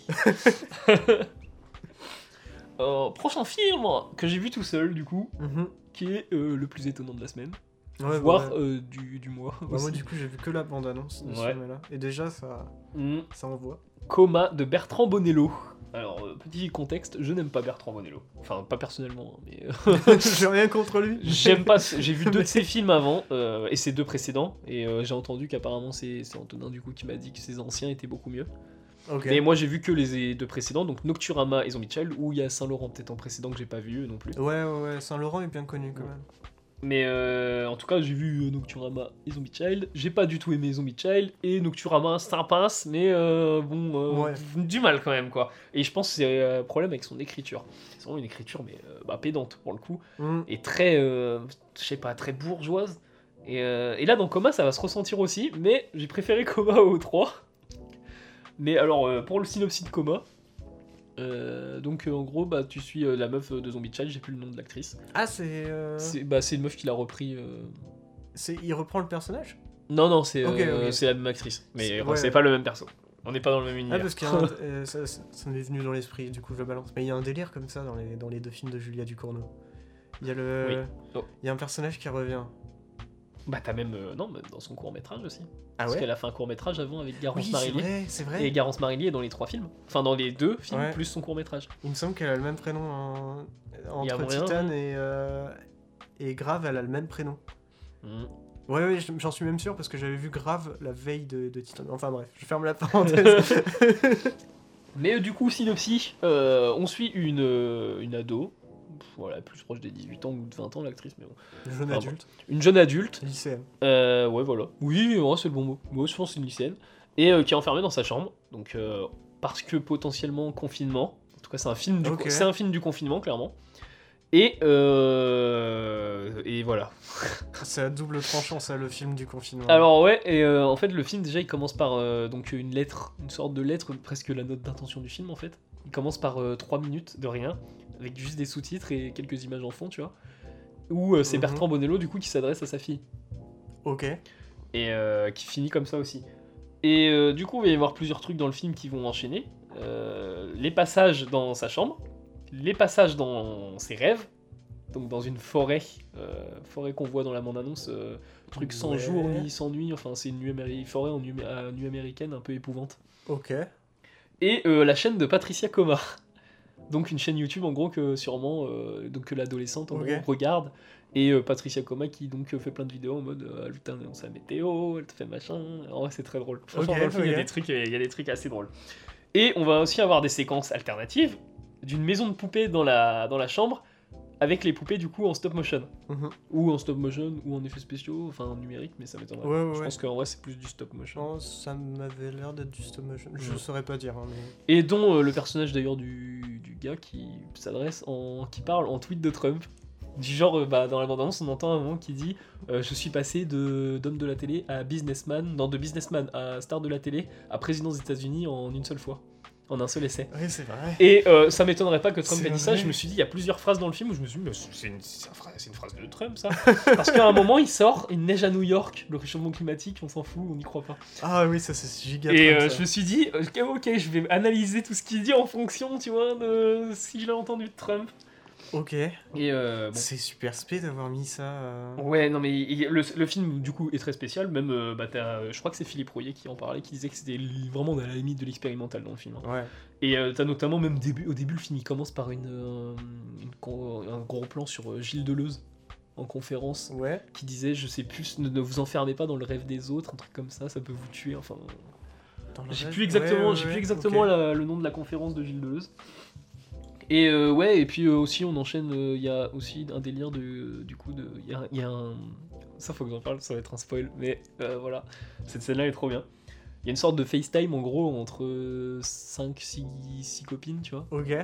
Euh, prochain film que j'ai vu tout seul, du coup, Mhm. qui est euh, le plus étonnant de la semaine, Ouais, voire ouais. euh, du, du mois. Bah, moi, du coup, j'ai vu que la bande-annonce de ce film-là. Et déjà, ça, Mhm. ça envoie. Coma de Bertrand Bonello. Alors, euh, petit contexte, je n'aime pas Bertrand Bonello. Enfin, pas personnellement, hein, mais euh, j'ai rien contre lui. j'aime pas. ce- J'ai vu deux de ses films avant, euh, et ses deux précédents, et euh, j'ai entendu qu'apparemment c'est c'est Antonin du coup qui m'a dit que ses anciens étaient beaucoup mieux. Ok. Mais moi j'ai vu que les deux précédents, donc Nocturama et Zombie Child, où il y a Saint-Laurent peut-être en précédent que j'ai pas vu non plus. Ouais, ouais, ouais. Saint-Laurent est bien connu quand même. Mais euh, en tout cas, j'ai vu euh, Nocturama et Zombie Child. J'ai pas du tout aimé Zombie Child. Et Nocturama, c'est un pince, mais euh, bon, euh, Ouais. du mal quand même, quoi. Et je pense que c'est un problème avec son écriture. C'est vraiment une écriture, mais bah, pédante pour le coup. Mhm. Et très, je sais pas, très bourgeoise. Et, et là, dans Coma, ça va se ressentir aussi. Mais j'ai préféré Coma au 3. Mais alors, pour le synopsis de Coma. Euh, donc euh, en gros bah tu suis euh, la meuf de Zombie Child, j'ai plus le nom de l'actrice. Ah, c'est. C'est bah, c'est une meuf qui l'a repris c'est- Il reprend le personnage? Non, non, c'est Ok, ok. c'est la même actrice. Mais C'est- enfin, ouais. c'est pas le même perso. On n'est pas dans le même Ah, univers. parce qu'il y a un- euh, ça, ça- ça m'est venu dans l'esprit, du coup, je le balance. Mais il y a un délire comme ça dans les, dans les deux films de Julia Ducournau. Il y a le. Oui. Oh. Il y a un personnage qui revient. Bah, t'as même. euh, non, mais dans son court-métrage aussi. Ah parce ouais qu'elle a fait un court-métrage avant avec Garance Oui, c'est Marillier. vrai, c'est vrai. Et Garance Marillier est dans les trois films. Enfin, dans les deux films, Ouais. plus son court-métrage. Il me semble qu'elle a le même prénom en... Entre Titan et, euh, et Grave, elle a le même prénom. Mhm. Ouais, ouais, j'en suis même sûr parce que j'avais vu Grave la veille de, de Titan. Enfin bref, je ferme la parenthèse. Mais euh, du coup, synopsis, on suit une, une ado. Voilà, plus proche des 18 ans ou de 20 ans, l'actrice, mais bon. Jeune Ah, adulte, Une jeune adulte. lycéen. Euh, ouais, voilà. Oui, ouais, c'est le bon mot. Moi, je pense une lycéenne. Et euh, qui est enfermée dans sa chambre. Donc, euh, parce que potentiellement confinement. En tout cas, c'est un film du, c'est un film du confinement, clairement. Et, euh, et voilà. C'est à double tranchant ça, le film du confinement. Alors ouais, et euh, en fait le film déjà il commence par euh, donc une lettre, une sorte de lettre, presque la note d'intention du film en fait. Il commence par 3 minutes de rien, avec juste des sous-titres et quelques images en fond, tu vois. Où euh, c'est Mhm. Bertrand Bonello du coup qui s'adresse à sa fille. Ok. et euh, qui finit comme ça aussi. Et euh, du coup, il va y avoir plusieurs trucs dans le film qui vont enchaîner. Les passages dans sa chambre, les passages dans ses rêves, donc dans une forêt, euh, forêt qu'on voit dans la bande-annonce, euh, truc sans Ouais. jour ni sans nuit, enfin c'est une nuit forêt en nuit, nuit américaine un peu épouvante. Ok. Et la chaîne de Patricia Coma. Donc une chaîne YouTube en gros que sûrement euh, donc que l'adolescente en Ok. gros regarde et euh, Patricia Coma qui donc euh, fait plein de vidéos en mode euh, elle t'annonce la météo, elle te fait machin. Vrai c'est très drôle. Franchement Ok, dans le film il y a des trucs il y a des trucs assez drôles. Et on va aussi avoir des séquences alternatives d'une maison de poupées dans la dans la chambre avec les poupées du coup en stop motion Mhm. ou en stop motion ou en effets spéciaux enfin en numérique mais ça m'étonnerait. Ouais, ouais, Je ouais. pense qu'en vrai c'est plus du stop motion. Oh, ça m'avait l'air d'être du stop motion. Je Ouais. saurais pas dire. hein, mais... Et dont euh, le personnage d'ailleurs du, du gars qui s'adresse en. qui parle en tweet de Trump. Du genre, euh, bah, dans la bande-annonce, on entend un moment qui dit euh, Je suis passé de d'homme de la télé à businessman, non, de businessman à star de la télé à président des États-Unis en une seule fois, en un seul essai. Oui, c'est vrai. Et euh, ça m'étonnerait pas que Trump ait dit ça. Je me suis dit, il y a plusieurs phrases dans le film où je me suis dit, mais c'est une, phrase- c'est une phrase de Trump ça. Parce qu'à un moment, il sort, il neige à New York, le réchauffement climatique, on s'en fout, on n'y croit pas. Ah oui, ça c'est giga. Et Trump, euh, ça. je me suis dit, ok, ok, je vais analyser tout ce qu'il dit en fonction, tu vois, de si je l'ai entendu de Trump. Ok. Et euh, bon. C'est super spé d'avoir mis ça. euh, Ouais, non, mais il- le, le film, du coup, est très spécial. Même, euh, bah, t'as- je crois que c'est Philippe Rouillet qui en parlait, qui disait que c'était vraiment à la limite de l'expérimental dans le film. hein. Ouais. Et euh, t'as notamment, même début, au début, le film il commence par une, euh, un gros plan sur euh, Gilles Deleuze en conférence Ouais. qui disait Je sais plus, ne, ne vous enfermez pas dans le rêve des autres, un truc comme ça, ça peut vous tuer. Enfin, j'ai plus exactement, Ouais, ouais, j'ai plus exactement la- le nom de la conférence de Gilles Deleuze. Et euh, ouais, et puis euh, aussi on enchaîne, euh, il y a aussi un délire de, du coup, de, il y a, il y a un, ça faut que j'en parle, ça va être un spoil, mais voilà, cette scène-là est trop bien. Il y a une sorte de FaceTime en gros entre 5, 6, copines, tu vois, Ok.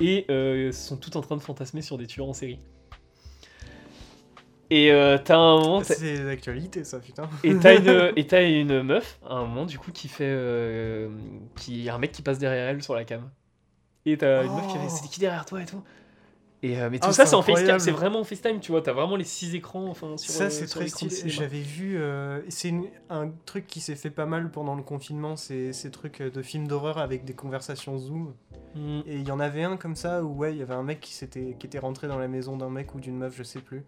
et euh, sont toutes en train de fantasmer sur des tueurs en série. Et euh, t'as un moment, C'est l'actualité, ça, putain. et t'as une, et t'as une meuf, à un moment, du coup, qui fait. euh, qui, y a un mec qui passe derrière elle sur la cam. Et t'as une meuf qui fait Oh. C'était qui derrière toi et tout et, euh, Mais tout Ah, ça, c'est en FaceTime, c'est vraiment en FaceTime, tu vois. T'as vraiment les six écrans enfin, sur ça, euh, c'est sur très stylé. cinéma. J'avais vu. euh, c'est une- un truc qui s'est fait pas mal pendant le confinement, c'est ces trucs de films d'horreur avec des conversations Zoom. Mm. Et il y en avait un comme ça où, ouais, il y avait un mec qui, s'était- qui était rentré dans la maison d'un mec ou d'une meuf, je sais plus.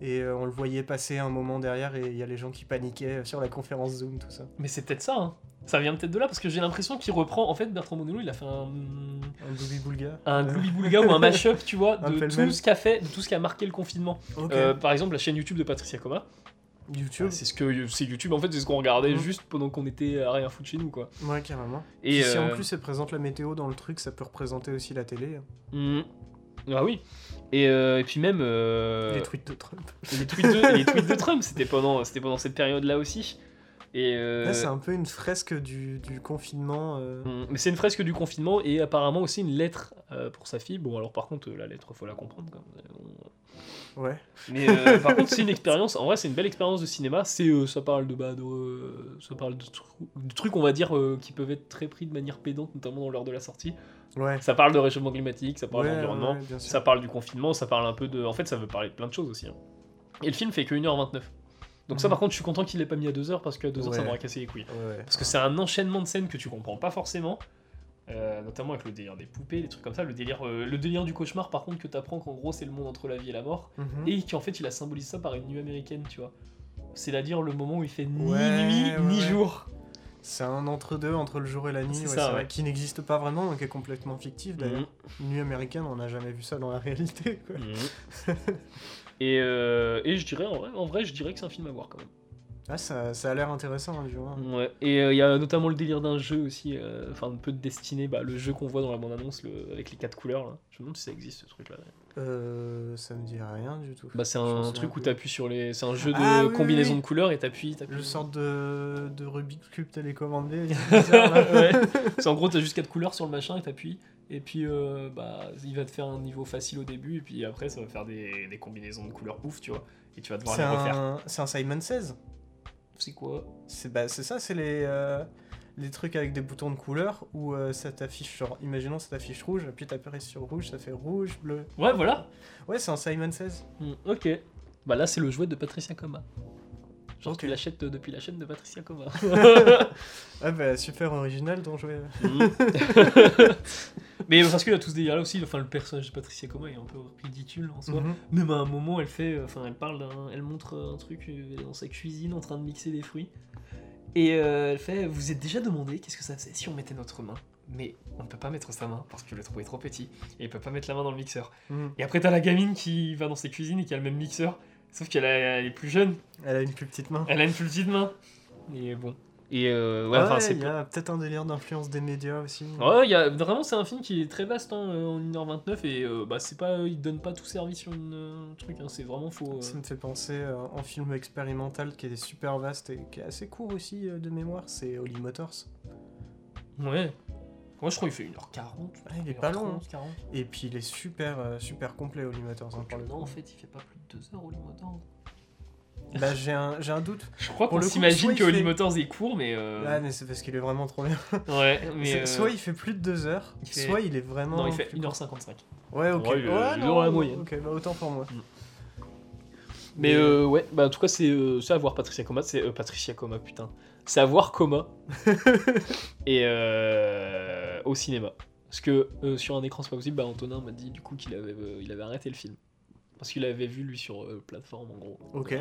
Et euh, on le voyait passer un moment derrière et il y a les gens qui paniquaient sur la conférence Zoom, tout ça. Mais c'est peut-être ça, hein. Ça vient peut-être de là, parce que j'ai l'impression qu'il reprend. En fait, Bertrand Bonello, il a fait un. Un Booby Boulga. Un Euh, Glooby-Boulga ou un mashup, tu vois, de tout ce qu'a fait, de tout ce qui a marqué le confinement. Euh, par exemple, la chaîne YouTube de Patricia Coma. YouTube. C'est ce que c'est YouTube en fait, c'est ce qu'on regardait Mhm. juste pendant qu'on était à rien foutre chez nous quoi. Ouais, carrément. Et si en euh, plus elle présente la météo dans le truc, ça peut représenter aussi la télé. hein. Ah oui. Et, euh, et puis même euh, Les tweets de Trump. les tweets de, les tweets de Trump, c'était pendant c'était pendant cette période là aussi. Et euh, Là, c'est un peu une fresque du, du confinement. euh. mhm. mais c'est une fresque du confinement et apparemment aussi une lettre euh, pour sa fille. Bon alors par contre la lettre faut la comprendre. Quoi. Ouais. Mais euh, par contre c'est une expérience. En vrai c'est une belle expérience de cinéma. C'est euh, ça parle de bah de, euh, ça parle de, tru- de trucs on va dire euh, qui peuvent être très pris de manière pédante notamment dans l'heure de la sortie. Ouais. Ça parle de réchauffement climatique, ça parle Ouais, d'environnement, ouais, ça parle du confinement, ça parle un peu de. En fait, ça veut parler de plein de choses aussi. hein. Et le film fait que 1h29. Donc, ça, Mhm. par contre, je suis content qu'il l'ait pas mis à 2h parce qu'à 2h, ça m'aurait cassé les couilles. Parce que c'est un enchaînement de scènes que tu comprends pas forcément. euh, notamment avec le délire des poupées, des trucs comme ça. Le délire, euh, le délire du cauchemar, par contre, que t'apprends qu'en gros, c'est le monde entre la vie et la mort. Mhm. Et qu'en fait, il a symbolisé ça par une nuit américaine, tu vois. C'est-à-dire le moment où il fait ni nuit ni jour. C'est un entre-deux entre le jour et la nuit, ouais, ça, vrai, qui n'existe pas vraiment, qui est complètement fictif d'ailleurs. Mhm. Nuit américaine, on n'a jamais vu ça dans la réalité. Quoi. Mhm. et, euh, et je dirais, en vrai, en vrai, je dirais que c'est un film à voir quand même. Ah, ça, ça a l'air intéressant, hein, du moins. Ouais. Et euh, il y a notamment le délire d'un jeu aussi, euh, enfin un peu de destiné, bah, le jeu qu'on voit dans la bande-annonce avec les quatre couleurs. Là. Je me demande si ça existe ce truc-là. Euh, ça me dit rien du tout. Bah, c'est un truc où t'appuies sur les. C'est un jeu de Ah, oui, combinaison oui. de couleurs et t'appuies. Le sort de, de Rubik's Cube télécommandé. Ouais. C'est en gros, t'as juste quatre couleurs sur le machin et t'appuies. Et puis, euh, bah, il va te faire un niveau facile au début, et puis après, ça va faire des, des combinaisons de couleurs ouf, tu vois. Et tu vas devoir les refaire. c'est un Simon 16. C'est quoi? C'est bah, c'est ça, c'est les, euh, les trucs avec des boutons de couleur où euh, ça t'affiche, genre, imaginons ça t'affiche rouge, puis t'appuies sur rouge, ça fait rouge, bleu. Ouais, voilà. Ouais, c'est un Simon 16. Hmm, ok. Bah là, c'est le jouet de Patricia Coma. Genre, tu l'achètes euh, depuis la chaîne de Patricia Coma. Ah bah super original ton jouet. Mhm. Mais parce qu'il y a tous délire là aussi, enfin le personnage de Patricia Coma est un peu ridicule en soi. Mhm. Même à un moment, elle fait, euh, enfin elle parle elle montre un truc elle est dans sa cuisine en train de mixer des fruits. Et euh, elle fait, vous êtes déjà demandé qu'est-ce que ça faisait si on mettait notre main Mais on ne peut pas mettre sa main parce que le trou est trop petit et elle peut pas mettre la main dans le mixeur. Mhm. Et après t'as la gamine qui va dans ses cuisines et qui a le même mixeur, sauf qu'elle est plus jeune, Elle a une plus petite main. elle a une plus petite main. Et bon. Et euh, ouais, Ouais, enfin il c'est y a peut-être un délire d'influence des médias aussi. Ouais, il y a, vraiment, c'est un film qui est très vaste hein, euh, en 1h29 et euh, bah, c'est pas, il donne pas tout service sur une euh, truc, hein, c'est vraiment faux. Ça me fait penser en film expérimental qui est super vaste et qui est assez court aussi de mémoire, c'est Holly Motors. Ouais. Moi je crois qu'il fait 1h40. Ah, il est pas long, 1h30, 40. Et puis il est super, super complet Holly Motors. hein, Non, en fait, il fait pas plus de 2 heures Holy Motors. Bah j'ai un, j'ai un doute. Je crois qu'on s'imagine que Holy fait- Motors est court, mais. euh, Ah mais c'est parce qu'il est vraiment trop bien. Ouais, mais. Euh, Soit il fait plus de 2 heures, il fait- soit il est vraiment... Non, il fait plus 1h55. Ouais, ok. Ouais, Ouais, non, la moyenne. Ok, bah autant pour moi. Mais euh, ouais, bah en tout cas, c'est euh, c'est à voir Patricia Coma, c'est. euh, Patricia Coma, putain. C'est à voir Coma. et euh, au cinéma. Parce que euh, sur un écran, c'est pas possible. Bah, Antonin m'a dit du coup qu'il avait, euh, il avait arrêté le film. Parce qu'il avait vu lui sur euh, plateforme en gros. Ok.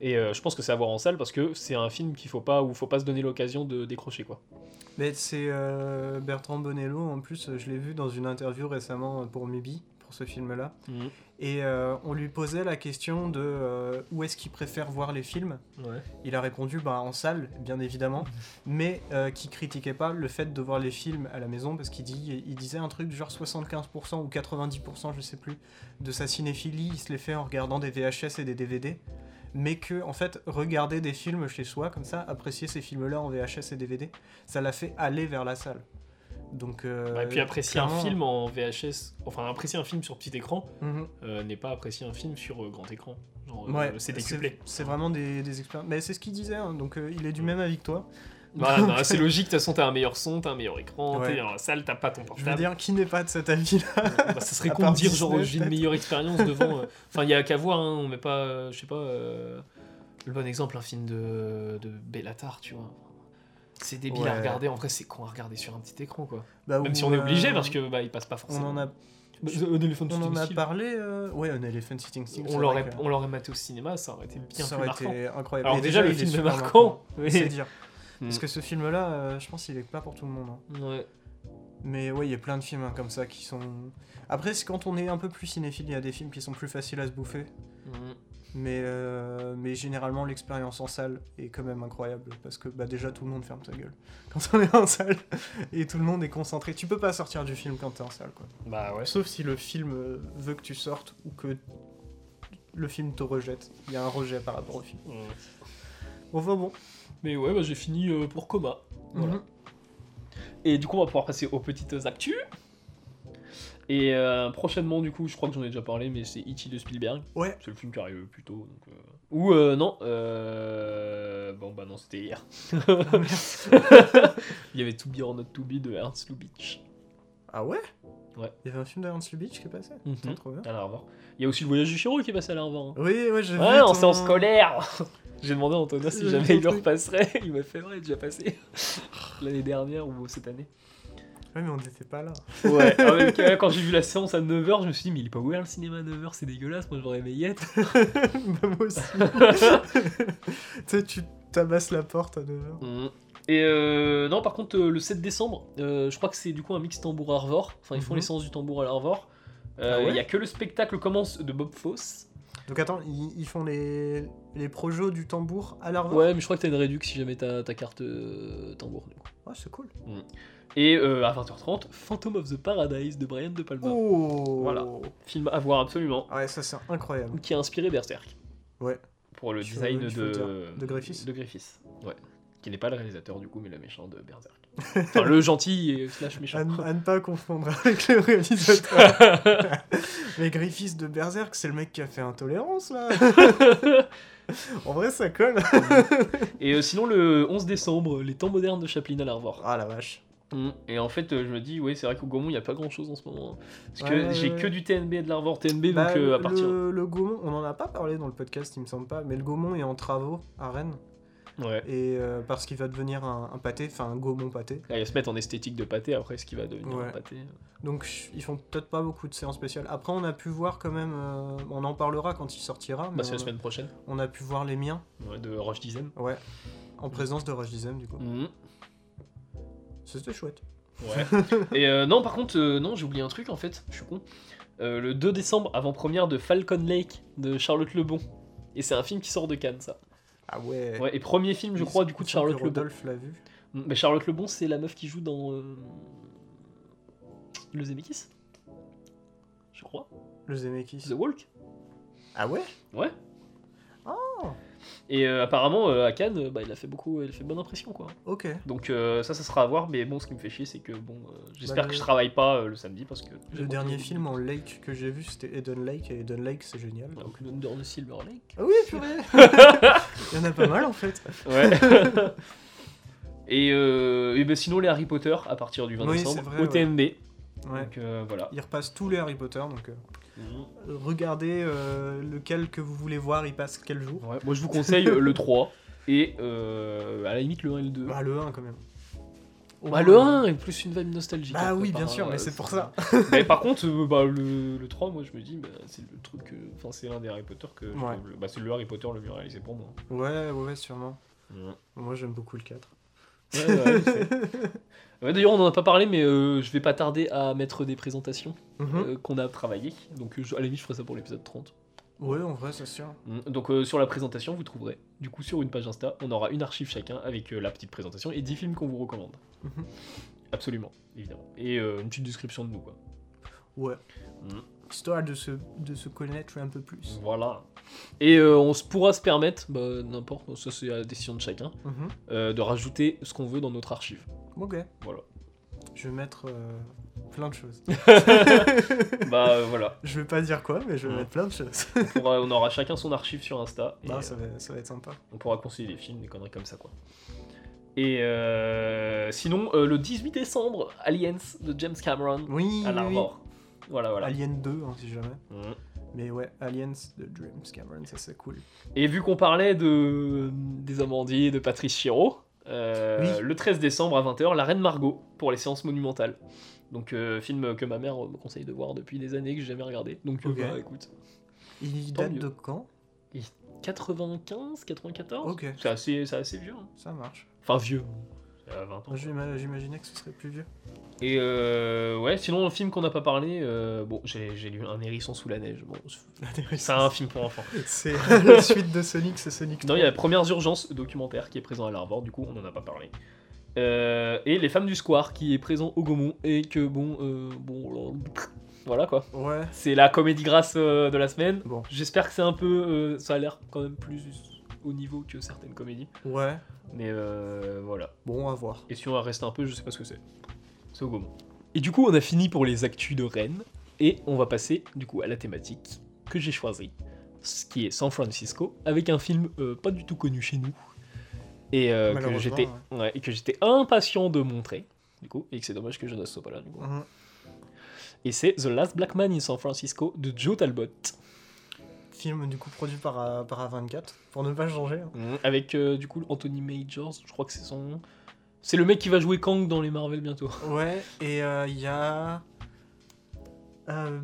Et euh, je pense que c'est à voir en salle parce que c'est un film qu'il faut pas, où faut pas se donner l'occasion de décrocher quoi. Mais c'est euh, Bertrand Bonello, en plus, je l'ai vu dans une interview récemment pour Mubi, pour ce film-là. Et euh, on lui posait la question de euh, où est-ce qu'il préfère voir les films? Ouais. Il a répondu bah, en salle, bien évidemment, mais euh, qui critiquait pas le fait de voir les films à la maison parce qu'il dit, il disait un truc du genre 75% ou 90%, je sais plus, de sa cinéphilie, il se les fait en regardant des VHS et des DVD. Mais que, en fait, regarder des films chez soi, comme ça, apprécier ces films-là en VHS et DVD, ça l'a fait aller vers la salle. Donc, euh, Bah, et puis apprécier un film en VHS, enfin apprécier un film sur petit écran Mhm. euh, n'est pas apprécier un film sur euh, grand écran. Ouais, c'est décuplé. C'est vraiment des, des expériences. Mais c'est ce qu'il disait, hein, donc il est du même avis que toi. Donc, bah, c'est logique, de toute façon t'as un meilleur son, t'as un meilleur écran, Ouais. t'es dans la salle, t'as pas ton Je veux portable. dire, qui n'est pas de cet avis-là Bah, ça serait con de dire genre j'ai une meilleure expérience devant. Enfin, il y a qu'à voir, hein, on met pas, je sais pas, le bon exemple, un film de, de Bellatar, tu vois. C'est débile à Ouais. regarder, en vrai c'est con à regarder sur un petit écran quoi. Bah, Même ou, si on est obligé euh, parce que bah il passe pas On forcément. en a, Bah, un éléphant on en a parlé. euh, Ouais, un Elephant Sitting Still. on l'aurait que on l'aurait maté au cinéma, ça aurait été bien ça plus aurait marquant. été incroyable. Alors déjà, le il film est marquant. C'est dire. Mm. Parce que ce film-là, euh, je pense qu'il est pas pour tout le monde. hein. Ouais. Mais ouais, il y a plein de films hein, comme ça qui sont. Après, c'est quand on est un peu plus cinéphile, il y a des films qui sont plus faciles à se bouffer. Mm. Mais, euh, mais généralement, l'expérience en salle est quand même incroyable. Parce que bah, déjà, tout le monde ferme sa gueule quand on est en salle. Et tout le monde est concentré. Tu peux pas sortir du film quand t'es en salle. Quoi. Bah ouais. Sauf si le film euh, veut que tu sortes ou que le film te rejette. Il y a un rejet par rapport au film. Mm. Enfin bon. Mais ouais, bah, j'ai fini euh, pour Coma. Voilà. Mhm. Et du coup, on va pouvoir passer aux petites actus. Et euh, prochainement, du coup, je crois que j'en ai déjà parlé, mais c'est E.T. de Spielberg. Ouais. C'est le film qui arrive plus tôt. Donc, euh, Ou euh, non. euh, Bon, bah non, c'était hier. Il y avait To Be or Not To Be de Ernst Lubitsch. Ah ouais? Ouais. Il y avait un film d'Ernst Lubitsch qui est passé? Mhm. Trop bien. À l'Arvor. Il y a aussi le voyage du Chiro qui est passé à l'Arvor. hein. Oui, ouais, j'ai vu. Ouais, en ton- séance scolaire J'ai demandé à Antonin si jamais il le repasserait. Il m'a fait vrai, déjà passé. L'année dernière ou cette année. Ouais, mais on n'était pas là. Ouais, euh, quand j'ai vu la séance à 9h, je me suis dit, mais il est pas ouvert le cinéma à 9h, c'est dégueulasse, moi j'aurais aimé y être. bah, moi aussi. tu sais, tu tabasses la porte à 9h. Mm. Et euh, non, par contre, euh, le 7 décembre, euh, je crois que c'est du coup un mix tambour Arvor. Enfin, ils font Mhm. les séances du tambour à l'Arvor. Euh, Ah Il ouais y a que le spectacle commence de Bob Fosse. Donc attends, ils, ils font les, les projos du tambour à l'Arvor Ouais, mais je crois que t'as une réduc si jamais t'as ta carte euh, tambour. du coup. Ouais, c'est cool. Et euh, à 20h30, Phantom of the Paradise de Brian De Palma. Oh Voilà. Film à voir absolument. Ouais, ça c'est incroyable. Qui a inspiré Berserk. Ouais. Pour le design de. De Griffiths. De Griffiths. Ouais. Qui n'est pas le réalisateur du coup, mais le méchant de Berserk. enfin, le gentil et slash méchant. À, ne- à ne pas confondre avec le réalisateur. Mais Griffiths de Berserk, c'est le mec qui a fait Intolérance là. en vrai, ça colle. Et euh, sinon, le 11 décembre, les temps modernes de Chaplin à l'Arvor. Ah la vache. Mm. Et en fait, euh, je me dis, oui, c'est vrai qu'au Gaumont, il n'y a pas grand chose en ce moment. hein. Parce que ouais, j'ai que du TNB et de l'Arvor TNB, Bah, donc euh, à partir. le, le Gaumont, on en a pas parlé dans le podcast, il me semble pas, mais le Gaumont est en travaux à Rennes. Ouais. Et euh, parce qu'il va devenir un, un pâté, enfin un Gaumont pâté. Là, ils se mettent en esthétique de pâté après ce qui va devenir Ouais. un pâté. Donc ch- ils font peut-être pas beaucoup de séances spéciales. Après, on a pu voir quand même, euh, on en parlera quand il sortira, mais Bah, c'est la semaine prochaine, on a pu voir les miens, ouais, de Roche Dizem. ouais, en présence de Roche Dizem du coup. Mm. C'était chouette. Ouais. et euh, non, par contre, euh, non, j'ai oublié un truc en fait, je suis con. Euh, le 2 décembre, avant-première de Falcon Lake de Charlotte Lebon. Et c'est un film qui sort de Cannes, ça. Ah ouais. Ouais, et premier film, je crois, du coup, de Charlotte Lebon. Rodolphe l'a vu. Mm, Mais Charlotte Lebon, c'est la meuf qui joue dans. Le Zemeckis Je crois. Le Zemeckis. The Walk Ah ouais? Ouais. Oh. Et euh, apparemment, euh, à Cannes, euh, bah, il a fait beaucoup. Il a fait bonne impression, quoi. Ok. Donc euh, ça, ça sera à voir. Mais bon, ce qui me fait chier, c'est que bon, j'espère Bah, que je travaille pas le samedi parce que. Le dernier film en Lake que j'ai vu, c'était Eden Lake, et Eden Lake, c'est génial. Donc, Under the Silver Lake. Ah oui, purée Il y en a pas mal en fait. Ouais. et euh, et ben sinon, les Harry Potter à partir du 20 Oui, décembre vrai, au. TNB. Ouais. Donc voilà. Il repasse tous les Harry Potter, donc euh, regardez euh, lequel que vous voulez voir, il passe quel jour. Ouais, moi je vous conseille euh, le 3 et euh, à la limite le 1 et le 2. Bah le 1 quand même. au Bah, moins, le euh, 1 est plus une vibe nostalgique. Bah après, oui, par- bien sûr, mais c'est pour ça. mais par contre, euh, bah, le, le 3, moi je me dis, bah, c'est le truc. que- Enfin, c'est l'un des Harry Potter que. je Ouais. bah, c'est le Harry Potter le mieux réalisé pour moi. Ouais, ouais, ouais, sûrement. Ouais, Moi, j'aime beaucoup le 4. Ouais, ouais, c'est- Ouais, D'ailleurs, on en a pas parlé, mais euh, je vais pas tarder à mettre des présentations Mhm. euh, qu'on a travaillées. Donc, euh, je- à la limite, je ferai ça pour l'épisode 30. Ouais, en vrai, c'est sûr. Mm. Donc euh, sur la présentation, vous trouverez, du coup sur une page Insta, on aura une archive chacun avec euh, la petite présentation et 10 films qu'on vous recommande. Mhm. Absolument, évidemment. Et euh, une petite description de nous, quoi. Ouais. Mhm. Histoire de se, de se connaître un peu plus. Voilà. Et euh, on se pourra se permettre, bah, n'importe, ça c'est à la décision de chacun, Mhm. euh, de rajouter ce qu'on veut dans notre archive. Ok. Voilà. Je vais mettre euh, plein de choses. bah voilà. Je vais pas dire quoi, mais je vais mettre plein de choses. On, pourra- on aura chacun son archive sur Insta. Et, Bah, ça, va, ça va être sympa. on pourra conseiller des films, des conneries comme ça, quoi. Et euh, sinon, euh, le 18 décembre, Aliens de James Cameron Oui, à l'Arvor. Voilà, voilà. Alien 2, hein, si jamais. Mhm. Mais ouais, Aliens de James Cameron, ça c'est cool. Et vu qu'on parlait de des Amandiers de Patrice Chiraud, euh, Oui. le 13 décembre à 20h, La Reine Margot pour les séances monumentales. Donc euh, film que ma mère me conseille de voir depuis des années que j'ai jamais regardé. Donc euh, Ok. bah, écoute, Il date mieux. de quand? 95, 94 Ok. C'est assez, assez vieux. hein. Ça marche. Enfin vieux. C'est à 20 ans. Moi, j'ima- J'imaginais que ce serait plus vieux. Et euh, ouais, sinon un film qu'on n'a pas parlé, euh, bon j'ai j'ai lu Un hérisson sous la neige. Bon, c'est un film pour enfants. C'est la suite de Sonic, c'est Sonic Non, il y 3. a Premières Urgences documentaire qui est présent à l'Arvor, du coup on en a pas parlé. Euh, et Les Femmes du Square qui est présent au Gaumont et que bon, euh, bon, euh, voilà quoi. Ouais. C'est la comédie grasse euh, de la semaine. Bon. J'espère que c'est un peu, euh, ça a l'air quand même plus au niveau que certaines comédies, Ouais. mais euh, voilà. Bon, à voir. Et si on reste un peu, je sais pas ce que c'est. C'est au Gaumont. Et du coup on a fini pour les actus de Rennes et on va passer du coup à la thématique que j'ai choisie, ce qui est San Francisco, avec un film euh, pas du tout connu chez nous et euh, que Malheureusement, j'étais ouais, et que j'étais impatient de montrer du coup et que c'est dommage que je ne sois pas là du coup. Mhm. Et c'est The Last Black Man in San Francisco de Joe Talbot Film du coup produit par, euh, par A24, pour ne pas changer. hein. avec euh, du coup Anthony Majors, je crois que c'est son nom. C'est le mec qui va jouer Kang dans les Marvel bientôt. Ouais, et euh, il y a. Euh,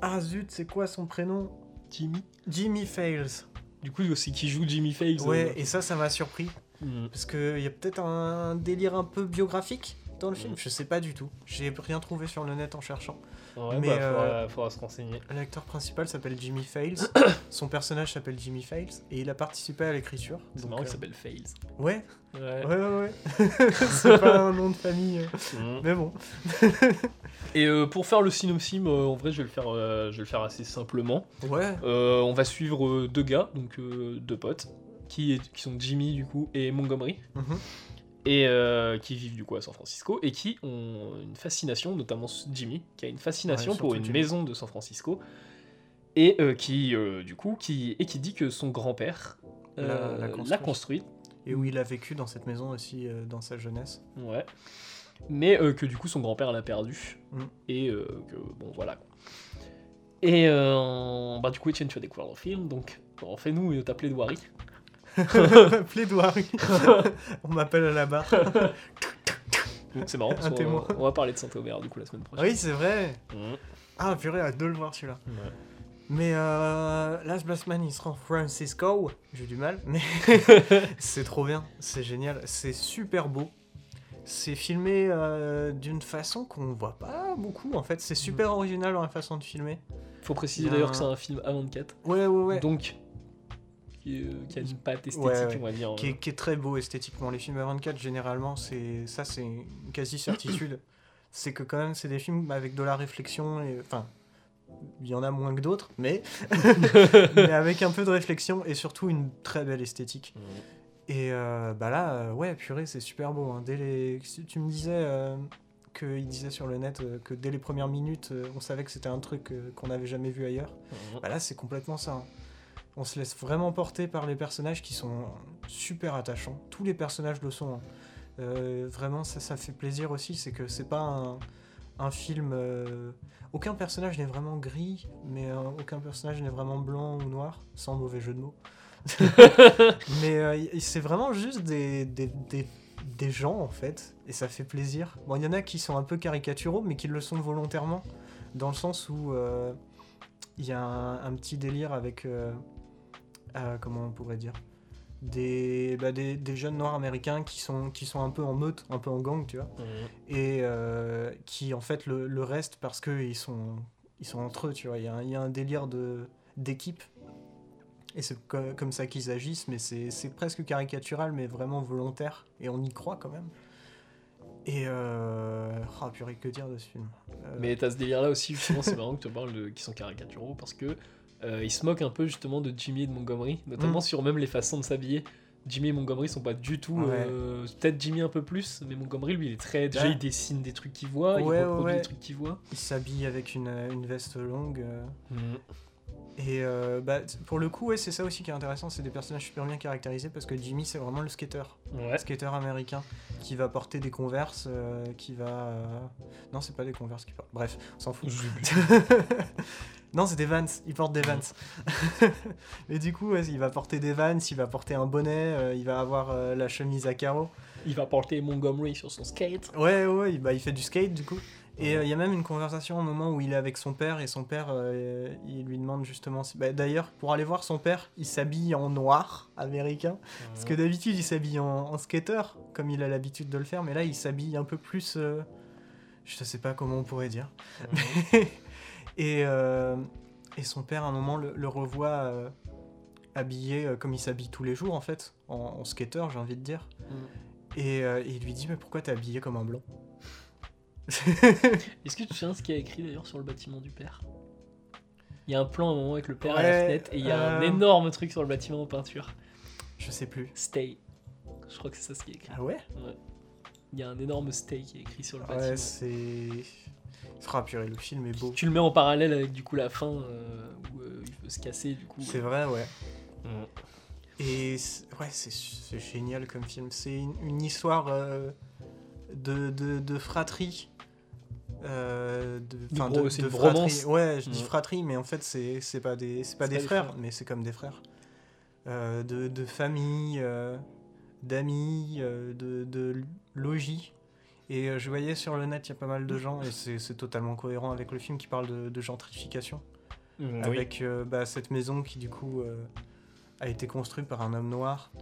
Ah zut, c'est quoi son prénom? Jimmy. Jimmy Fails. Du coup aussi qui joue Jimmy Fails. Ouais, euh, et ça, ça m'a surpris. mm. Parce qu'il y a peut-être un délire un peu biographique dans le film. Mhm. Je sais pas du tout. J'ai rien trouvé sur le net en cherchant. Ouais, Mais, bah, euh, faudra, faudra se renseigner. L'acteur principal s'appelle Jimmy Fails. Son personnage s'appelle Jimmy Fails. Et il a participé à l'écriture. C'est Donc, marrant, il euh, s'appelle Fails. Ouais, Ouais. ouais, ouais. ouais. c'est pas un nom de famille. euh, Mm. Mais bon. Et euh, pour faire le synopsis, euh, en vrai, je vais le faire, euh, je vais le faire assez simplement. Ouais. Euh, on va suivre euh, deux gars, donc euh, deux potes, qui, est- qui sont Jimmy du coup et Montgomery, Mhm. Et euh, qui vivent du coup à San Francisco et qui ont une fascination, notamment Jimmy, qui a une fascination Ouais, pour une Jimmy. maison de San Francisco et euh, qui euh, du coup qui et qui dit que son grand-père L'a- l'a l'a construit. construite. Et où il a vécu dans cette maison aussi dans sa jeunesse. Ouais. Mais que du coup son grand-père l'a perdu. Mm. Et que bon voilà. Et bah du coup Etienne tu vas découvrir le film donc on fait nous une plaidoirie. Plaidoirie. On m'appelle à la barre. C'est marrant parce qu'on témoin. on va parler de Saint-Omer du coup la semaine Ah prochaine. oui, c'est vrai. Mm. Ah, purée, hâte de le voir celui-là. Mais euh, Last Blast Man, il sera en Francisco. J'ai du mal, mais c'est trop bien. C'est génial. C'est super beau. C'est filmé euh, d'une façon qu'on voit pas beaucoup en fait. C'est super Mm. original dans la façon de filmer. Faut préciser Il y a d'ailleurs que c'est un film A24. Ouais, ouais, ouais. Donc qui, euh, qui a une patte esthétique Ouais, ouais. on va dire. qui, est, qui est très beau esthétiquement. Les films à 24, généralement, c'est ça, c'est une quasi certitude. c'est que quand même, c'est des films avec de la réflexion. Et, enfin, il y en a moins que d'autres, mais, mais avec un peu de réflexion et surtout une très belle esthétique. Mm. Et euh, bah là, euh, ouais, purée, c'est super beau. hein. Dès les... Tu me disais euh, qu'il disait sur le net euh, que dès les premières minutes, euh, on savait que c'était un truc euh, qu'on n'avait jamais vu ailleurs. Mm. Bah là, c'est complètement ça. hein. On se laisse vraiment porter par les personnages qui sont super attachants. Tous les personnages le sont. hein. Euh, vraiment, ça, ça fait plaisir aussi. C'est que c'est pas un, un film. euh, Aucun personnage n'est vraiment gris, mais euh, aucun personnage n'est vraiment blanc ou noir, sans mauvais jeu de mots. mais c'est vraiment juste des, des, des des gens en fait, et ça fait plaisir. Bon, il y en a qui sont un peu caricaturaux, mais qui le sont volontairement, dans le sens où il y a un, un petit délire avec. Euh, comment on pourrait dire des, bah, des, des jeunes noirs américains qui sont, qui sont un peu en meute, un peu en gang, tu vois, et euh, qui en fait le, le restent parce qu'ils sont, ils sont entre eux, tu vois. Il y, a un- il y a un délire de- d'équipe. Et c'est co- comme ça qu'ils agissent, mais c'est c'est presque caricatural, mais vraiment volontaire. Et on y croit quand même. Et euh... Ah purée, que dire de ce film? Euh, Mais t'as ce délire là aussi, justement, c'est marrant que tu parles de qui sont caricaturaux parce que euh, ils se moquent un peu justement de Jimmy et de Montgomery, notamment Mm. sur même les façons de s'habiller. Jimmy et Montgomery sont pas du tout. Ouais. euh, Peut-être Jimmy un peu plus, mais Montgomery lui il est très. Déjà il dessine des trucs qu'il voit, il Ouais, reproduit ouais. des trucs qu'il voit. Il s'habille avec une, une veste longue. euh, Mm. Et euh, bah, pour le coup, ouais, c'est ça aussi qui est intéressant, c'est des personnages super bien caractérisés parce que Jimmy, c'est vraiment le skater. Skater américain qui va porter des converses, euh, qui va. euh, Non, c'est pas des converses qui porte. Bref, on s'en fout. non, c'est des Vans. Il porte des Vans. Mais du coup, ouais, il va porter des Vans, il va porter un bonnet, euh, il va avoir euh, la chemise à carreaux. Il va porter Montgomery sur son skate. Ouais, ouais, il, bah, il fait du skate du coup. Et euh, il y a même une conversation au moment où il est avec son père et son père, euh, il lui demande justement. si- bah, D'ailleurs, pour aller voir son père, il s'habille en noir américain. Parce que d'habitude, il s'habille en, en skater, comme il a l'habitude de le faire, mais là, il s'habille un peu plus. euh, je sais pas comment on pourrait dire. et, euh, et son père, à un moment, le, le revoit euh, habillé euh, comme il s'habille tous les jours, en fait, en, en skater, j'ai envie de dire. Mm. Et, euh, et il lui dit Mais pourquoi t'es habillé comme un blanc Est-ce que tu te souviens ce qu'il y a écrit d'ailleurs sur le bâtiment du père? Il y a un plan à un moment avec le père à la Ouais, fenêtre et il y a un énorme truc sur le bâtiment en peinture. Je sais plus. Stay. Je crois que c'est ça ce qui est écrit. Ah ouais Il y a un énorme stay qui est écrit sur le Ouais, bâtiment. c'est. Ah purée, le film est beau. Tu le mets en parallèle avec du coup la fin euh, où euh, il veut se casser du coup. C'est vrai, ouais. Mm. Et ouais, c'est c'est génial comme film. C'est une, une histoire euh, de, de, de fratrie. de, bro- de, de fratrie. Ouais, je dis Ouais. fratrie, mais en fait, c'est c'est pas des, c'est pas des pas frères, frères. mais c'est comme des frères. De, de famille, d'amis, de, de logis. Et euh, je voyais sur le net, il y a pas mal de gens, et c'est totalement cohérent avec le film qui parle de, de gentrification oui. avec euh, bah, cette maison qui du coup euh, a été construite par un homme noir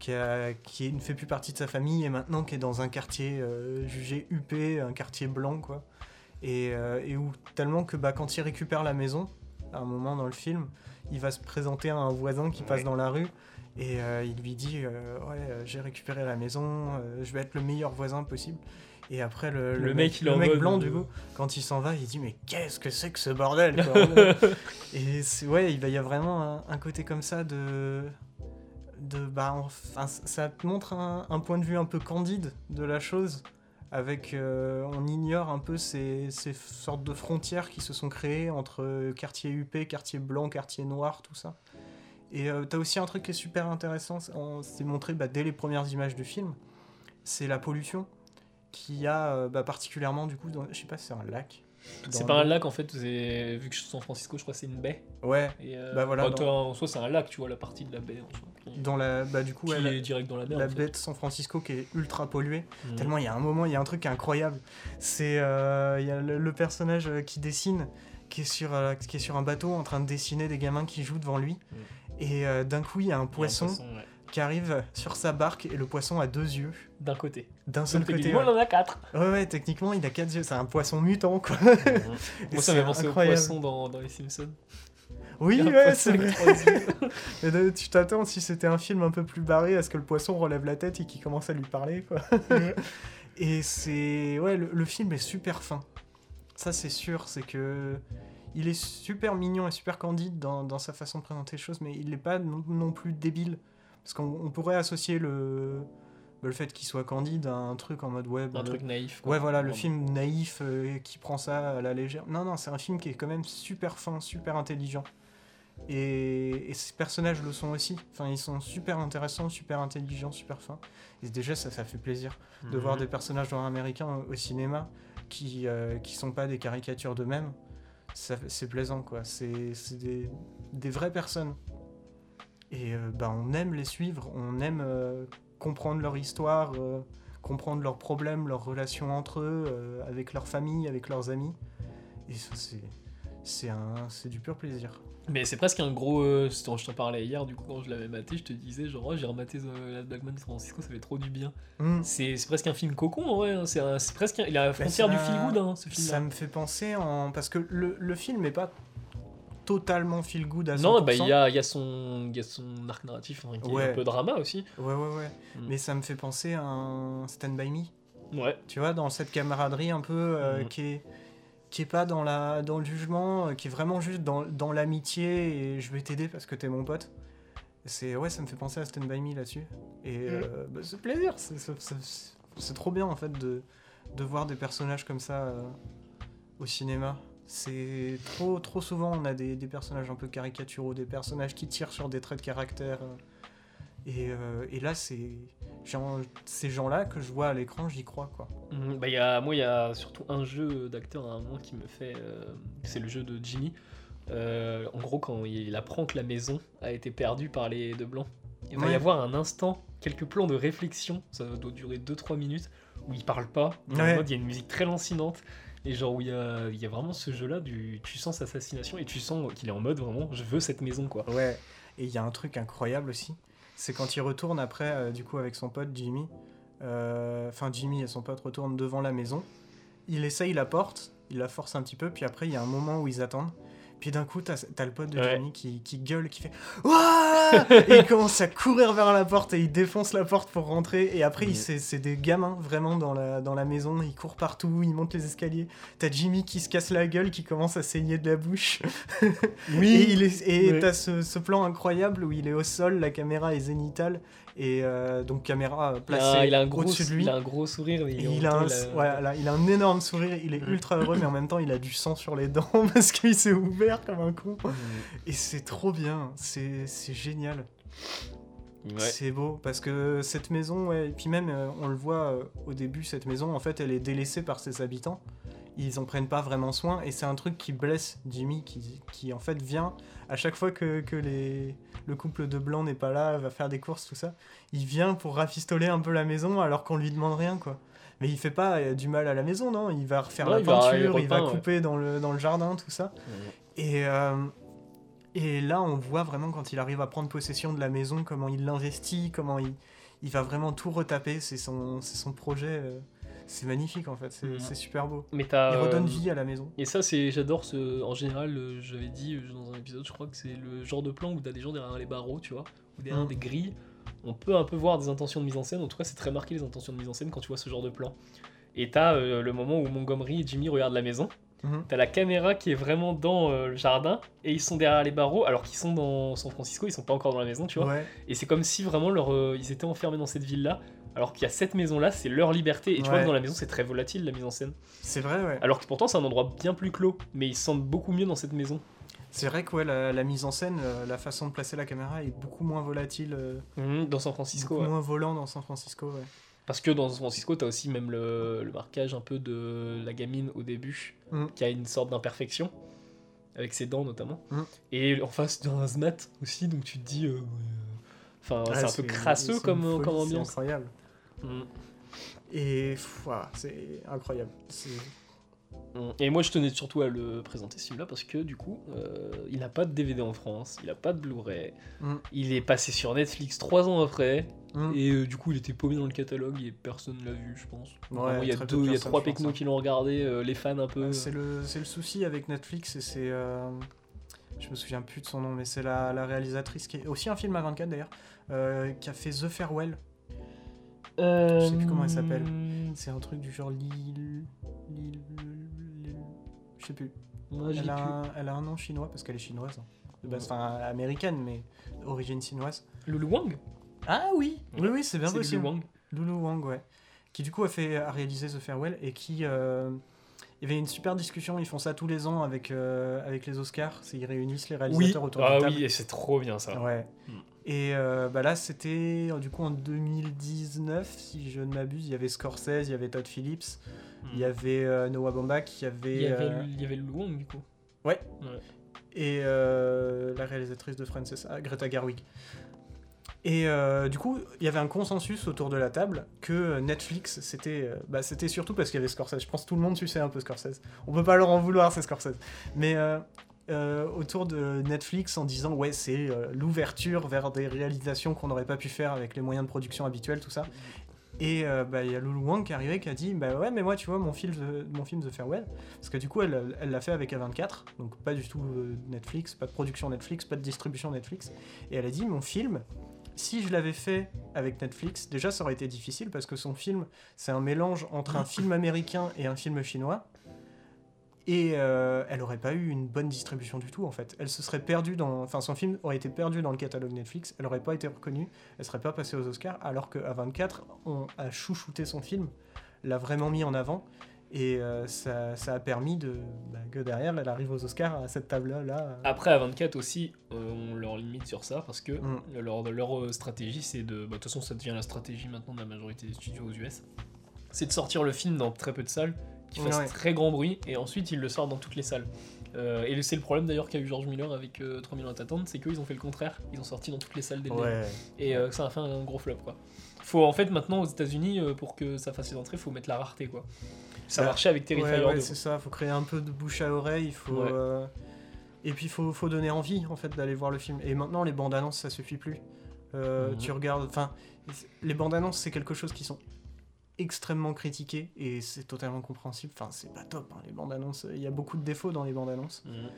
qui, a- qui ne fait plus partie de sa famille et maintenant qui est dans un quartier euh, jugé huppé, un quartier blanc quoi. Et, euh, et où tellement que bah, quand il récupère la maison, à un moment dans le film, il va se présenter à un voisin qui passe Ouais. dans la rue et euh, il lui dit euh, ouais euh, j'ai récupéré la maison, euh, je vais être le meilleur voisin possible. Et après le, Le mec, le blanc euh, du coup quand il s'en va, il dit mais qu'est-ce que c'est que ce bordel quoi Et ouais, il va y a vraiment un, un côté comme ça de de bah enfin ça te montre un, un point de vue un peu candide de la chose avec euh, on ignore un peu ces, ces sortes de frontières qui se sont créées entre quartier UP, quartier blanc, quartier noir, tout ça. Et euh, t'as aussi un truc qui est super intéressant, c'est montré bah, dès les premières images du film, c'est la pollution qui a euh, bah, particulièrement du coup, dans, je sais pas si c'est un lac. C'est pas un lac en fait, vu que je suis San Francisco, je crois que c'est une baie. Ouais, Et, euh, Bah voilà, bah, dans- en soi, c'est un lac, tu vois, la partie de la baie en soi. Qui, dans la bah du coup qui est direct dans la mer. la en fait. baie de San Francisco qui est ultra polluée. Mm. Tellement il y a un moment, il y a un truc qui est incroyable. C'est euh, il y a le, le personnage qui dessine, qui est sur euh, qui est sur un bateau en train de dessiner des gamins qui jouent devant lui. Mm. Et d'un coup, il y a un Il y a un poisson ouais. Qui arrive sur sa barque et le poisson a deux yeux. D'un côté. D'un seul côté. Moi, Ouais. on en a quatre. ouais, ouais, techniquement, il a quatre yeux. C'est un poisson mutant, quoi. Moi, Et ça m'a pensé au poisson dans, dans Les Simpsons. Oui, Il ouais, c'est vrai. de- tu t'attends, si c'était un film un peu plus barré, à ce que le poisson relève la tête et qu'il commence à lui parler, quoi. et c'est... Ouais, le, le film est super fin. Ça, c'est sûr, c'est que... Il est super mignon et super candide dans, dans sa façon de présenter les choses, mais il n'est pas non, non plus débile. Parce qu'on on pourrait associer le, le fait qu'il soit candide à un truc en mode ouais, bah, un le- truc naïf. quoi. Ouais, voilà, le film naïf euh, qui prend ça à la légère. Non, non, c'est un film qui est quand même super fin, super intelligent. Et, et ces personnages le sont aussi. Enfin, ils sont super intéressants, super intelligents, super fins. Et déjà, ça, ça fait plaisir de Mhm. voir des personnages noirs américains au, cinéma qui, euh, qui sont pas des caricatures d'eux-mêmes. C'est plaisant, quoi. C'est c'est des, des vraies personnes. Et euh, bah, on aime les suivre, on aime euh, comprendre leur histoire, euh, comprendre leurs problèmes, leurs relations entre eux, avec leur famille, avec leurs amis. Et ça, c'est, c'est, un, c'est du pur plaisir. Mais c'est presque un gros. euh, je t'en parlais hier, du coup, quand je l'avais maté, je te disais, genre, oh, j'ai rematé euh, la Batman de San Francisco, ça fait trop du bien. Hmm. C'est c'est presque un film cocon, en vrai. hein, C'est presque. un- Il a la frontière ça- du feel good, hein, ce film Ça me fait penser en. Parce que le, le film n'est pas totalement feel good à 100%. Non, bah, il y a, y, a son- y a son arc narratif hein, qui est Ouais. un peu drama aussi. Ouais, ouais, ouais. Mm. Mais ça me fait penser à un Stand By Me. Ouais. Tu vois, dans cette camaraderie un peu euh, Mhm. qui est qui est pas dans la dans le jugement, euh, qui est vraiment juste dans, dans l'amitié et je vais t'aider parce que t'es mon pote. C'est ouais, ça me fait penser à Stand By Me là-dessus. Et Mhm. euh, bah, c'est plaisir, c'est- trop bien en fait de de voir des personnages comme ça euh, au cinéma. C'est trop trop souvent on a des, des personnages un peu caricaturaux, des personnages qui tirent sur des traits de caractère. euh, et, euh, et là, c'est ces gens-là que je vois à l'écran, j'y crois quoi. Mhm, Bah, y a, moi, il y a surtout un jeu d'acteur à un moment qui me fait. euh, c'est le jeu de Jimmy. Euh, en gros, quand il apprend que la maison a été perdue par les deux blancs, il va y avoir un instant, quelques plans de réflexion, ça doit durer 2-3 minutes, où il parle pas. En Ouais. mode, il y a une musique très lancinante. Et genre, où il y a, vraiment ce jeu-là, du, tu sens sa fascination et tu sens qu'il est en mode vraiment, je veux cette maison, quoi. Ouais. Et il y a un truc incroyable aussi, c'est quand il retourne après, euh, du coup, avec son pote Jimmy. euh, Enfin, Jimmy et son pote retournent devant la maison. Il essaye la porte, il la force un petit peu, puis après, il y a un moment où ils attendent. Puis d'un coup, t'as as le pote de Ouais. Jimmy qui, qui gueule, qui fait Ouah Et il commence à courir vers la porte et il défonce la porte pour rentrer. Et après, c'est c'est des gamins vraiment dans la, dans la maison. Ils courent partout, ils montent les escaliers. T'as Jimmy qui se casse la gueule, qui commence à saigner de la bouche. Est, et t'as ce, ce plan incroyable où il est au sol, la caméra est zénitale, et euh, donc caméra Il placée a, il a un gros, au-dessus de lui. il a un gros sourire. Il, a un, il a- voilà, il a un énorme sourire, il est ultra heureux, mais en même temps il a du sang sur les dents parce qu'il s'est ouvert comme un con. Mhm. Et c'est trop bien, c'est génial. Ouais. C'est beau parce que cette maison, ouais, et puis même euh, on le voit euh, au début, cette maison en fait elle est délaissée par ses habitants. Ils en prennent pas vraiment soin et c'est un truc qui blesse Jimmy qui, qui en fait vient à chaque fois que, que les, le couple de blancs n'est pas là, va faire des courses, tout ça. Il vient pour rafistoler un peu la maison alors qu'on lui demande rien quoi. Mais il fait pas euh, du mal à la maison, non? Il va refaire Non, la il va- peinture, il il va ouais. couper dans, le, dans le jardin, tout ça. Mhm. Et, euh, et là, on voit vraiment quand il arrive à prendre possession de la maison, comment il l'investit, comment il, il va vraiment tout retaper. C'est son, projet. euh, c'est magnifique en fait, c'est Mhm. c'est super beau. Mais. Il redonne euh, vie à la maison. Et ça, c'est, j'adore ce. En général, j'avais dit dans un épisode, je crois que c'est le genre de plan où t'as des gens derrière les barreaux, tu vois, ou derrière Mm. des grilles. On peut un peu voir des intentions de mise en scène. En tout cas, c'est très marqué les intentions de mise en scène quand tu vois ce genre de plan. Et t'as euh, le moment où Montgomery et Jimmy regardent la maison. Mhm. T'as la caméra qui est vraiment dans euh, le jardin et ils sont derrière les barreaux alors qu'ils sont dans San Francisco, ils sont pas encore dans la maison, tu vois. Ouais, Et c'est comme si vraiment leur, euh, ils étaient enfermés dans cette ville-là. Alors qu'il y a cette maison-là, c'est leur liberté. Et tu vois Ouais. que dans la maison, c'est très volatile la mise en scène. c'est vrai, ouais. Alors que pourtant, c'est un endroit bien plus clos. Mais ils se sentent beaucoup mieux dans cette maison. C'est vrai que ouais, la, la mise en scène, euh, la façon de placer la caméra est beaucoup moins volatile, euh, Mhm, dans San Francisco. beaucoup ouais. moins volant dans San Francisco. Ouais. Parce que dans San Francisco, t'as aussi même le, le marquage un peu de la gamine au début, Mhm. qui a une sorte d'imperfection, avec ses dents notamment. Mhm. Et en face d'un hazmat aussi, donc tu te dis. euh, Enfin, Ouais, c'est un peu crasseux comme, folie, comme c'est ambiance. incroyable. Mhm. Et voilà, c'est incroyable. C'est-. Et moi, je tenais surtout à le présenter ce film-là parce que du coup, euh, il n'a pas de DVD en France, il n'a pas de Blu-ray. Mhm. Il est passé sur Netflix trois ans après. Mm. Et euh, du coup, il était paumé dans le catalogue et personne l'a vu, je pense. Ouais, Vraiment, il y a, deux, de il y a trois pecnos hein. qui l'ont regardé, euh, les fans un peu. C'est le, le souci avec Netflix et c'est. euh, je me souviens plus de son nom, mais c'est la, la réalisatrice qui est aussi un film à 24 d'ailleurs, qui a fait The Farewell. Je sais plus comment elle s'appelle. C'est un truc du genre Lille. Lille. Je sais plus. Moi, Elle a, un, elle a un nom chinois parce qu'elle est chinoise. hein. Enfin américaine, mais origine chinoise. Lulu Wang Ah oui Oui, oui, c'est bien C'est Lulu possible. Wang. Lulu Wang, ouais. Qui du coup a fait a réalisé The Farewell et qui euh, il y avait une super discussion. Ils font ça tous les ans avec euh, avec les Oscars. C'est ils réunissent les Oui, réalisateurs autour ah de table. oui, et c'est trop bien ça. Ouais. Mm. Et euh, bah là, c'était euh, du coup en 2019, si je ne m'abuse. Il y avait Scorsese, il y avait Todd Phillips, il y avait euh, Noah Baumbach, il y avait, Il y avait, euh, il y avait Lulu Wang du coup. Ouais. Ouais. et la réalisatrice de Frances, ah, Greta Gerwig. Et du coup, il y avait un consensus autour de la table que Netflix, c'était bah, c'était surtout parce qu'il y avait Scorsese. Je pense que tout le monde suçait un peu Scorsese. On peut pas leur en vouloir, c'est Scorsese. Mais euh, autour de Netflix en disant ouais, c'est euh, l'ouverture vers des réalisations qu'on n'aurait pas pu faire avec les moyens de production habituels, tout ça. Et euh, bah, il y a Lulu Wang qui est arrivé qui a dit bah ouais mais moi tu vois mon film mon film The Farewell parce que du coup elle l'a fait avec A24 donc pas du tout Netflix pas de production Netflix pas de distribution Netflix et elle a dit mon film si je l'avais fait avec Netflix déjà ça aurait été difficile parce que son film c'est un mélange entre un film américain et un film chinois et euh, elle aurait pas eu une bonne distribution du tout en fait. Elle se serait perdue dans, enfin son film aurait été perdu dans le catalogue Netflix. Elle aurait pas été reconnue. Elle serait pas passée aux Oscars. Alors qu'à 24, on a chouchouté son film, l'a vraiment mis en avant et euh, ça, ça a permis de bah, que derrière elle arrive aux Oscars à cette table là. Après, à 24 aussi, euh, on leur limite sur ça parce que Mm. leur, leur euh, stratégie, c'est de. bah, De toute façon, ça devient la stratégie maintenant de la majorité des studios aux US. C'est de sortir le film dans très peu de salles, qui fasse Ouais. très grand bruit, et ensuite ils le sortent dans toutes les salles. Euh, et c'est le problème d'ailleurs qu'a eu George Miller avec euh, 3 millions d'attentes, c'est qu'ils ont fait le contraire. Ils ont sorti dans toutes les salles des Ouais. Et euh, ça a fait un gros flop quoi. Faut en fait maintenant aux États-Unis euh, pour que ça fasse ses entrées, faut mettre la rareté quoi. Ça Bah, marchait avec Terrifier Ouais, ouais, 2. c'est ça. Faut créer un peu de bouche à oreille. Il faut. Ouais. Et puis faut, faut donner envie en fait d'aller voir le film. Et maintenant les bandes annonces ça suffit plus. Mhm. Tu regardes, enfin les bandes annonces c'est quelque chose qui sont extrêmement critiquées et c'est totalement compréhensible. Enfin c'est pas top hein, les bandes annonces. Il y a beaucoup de défauts dans les bandes annonces. Mhm.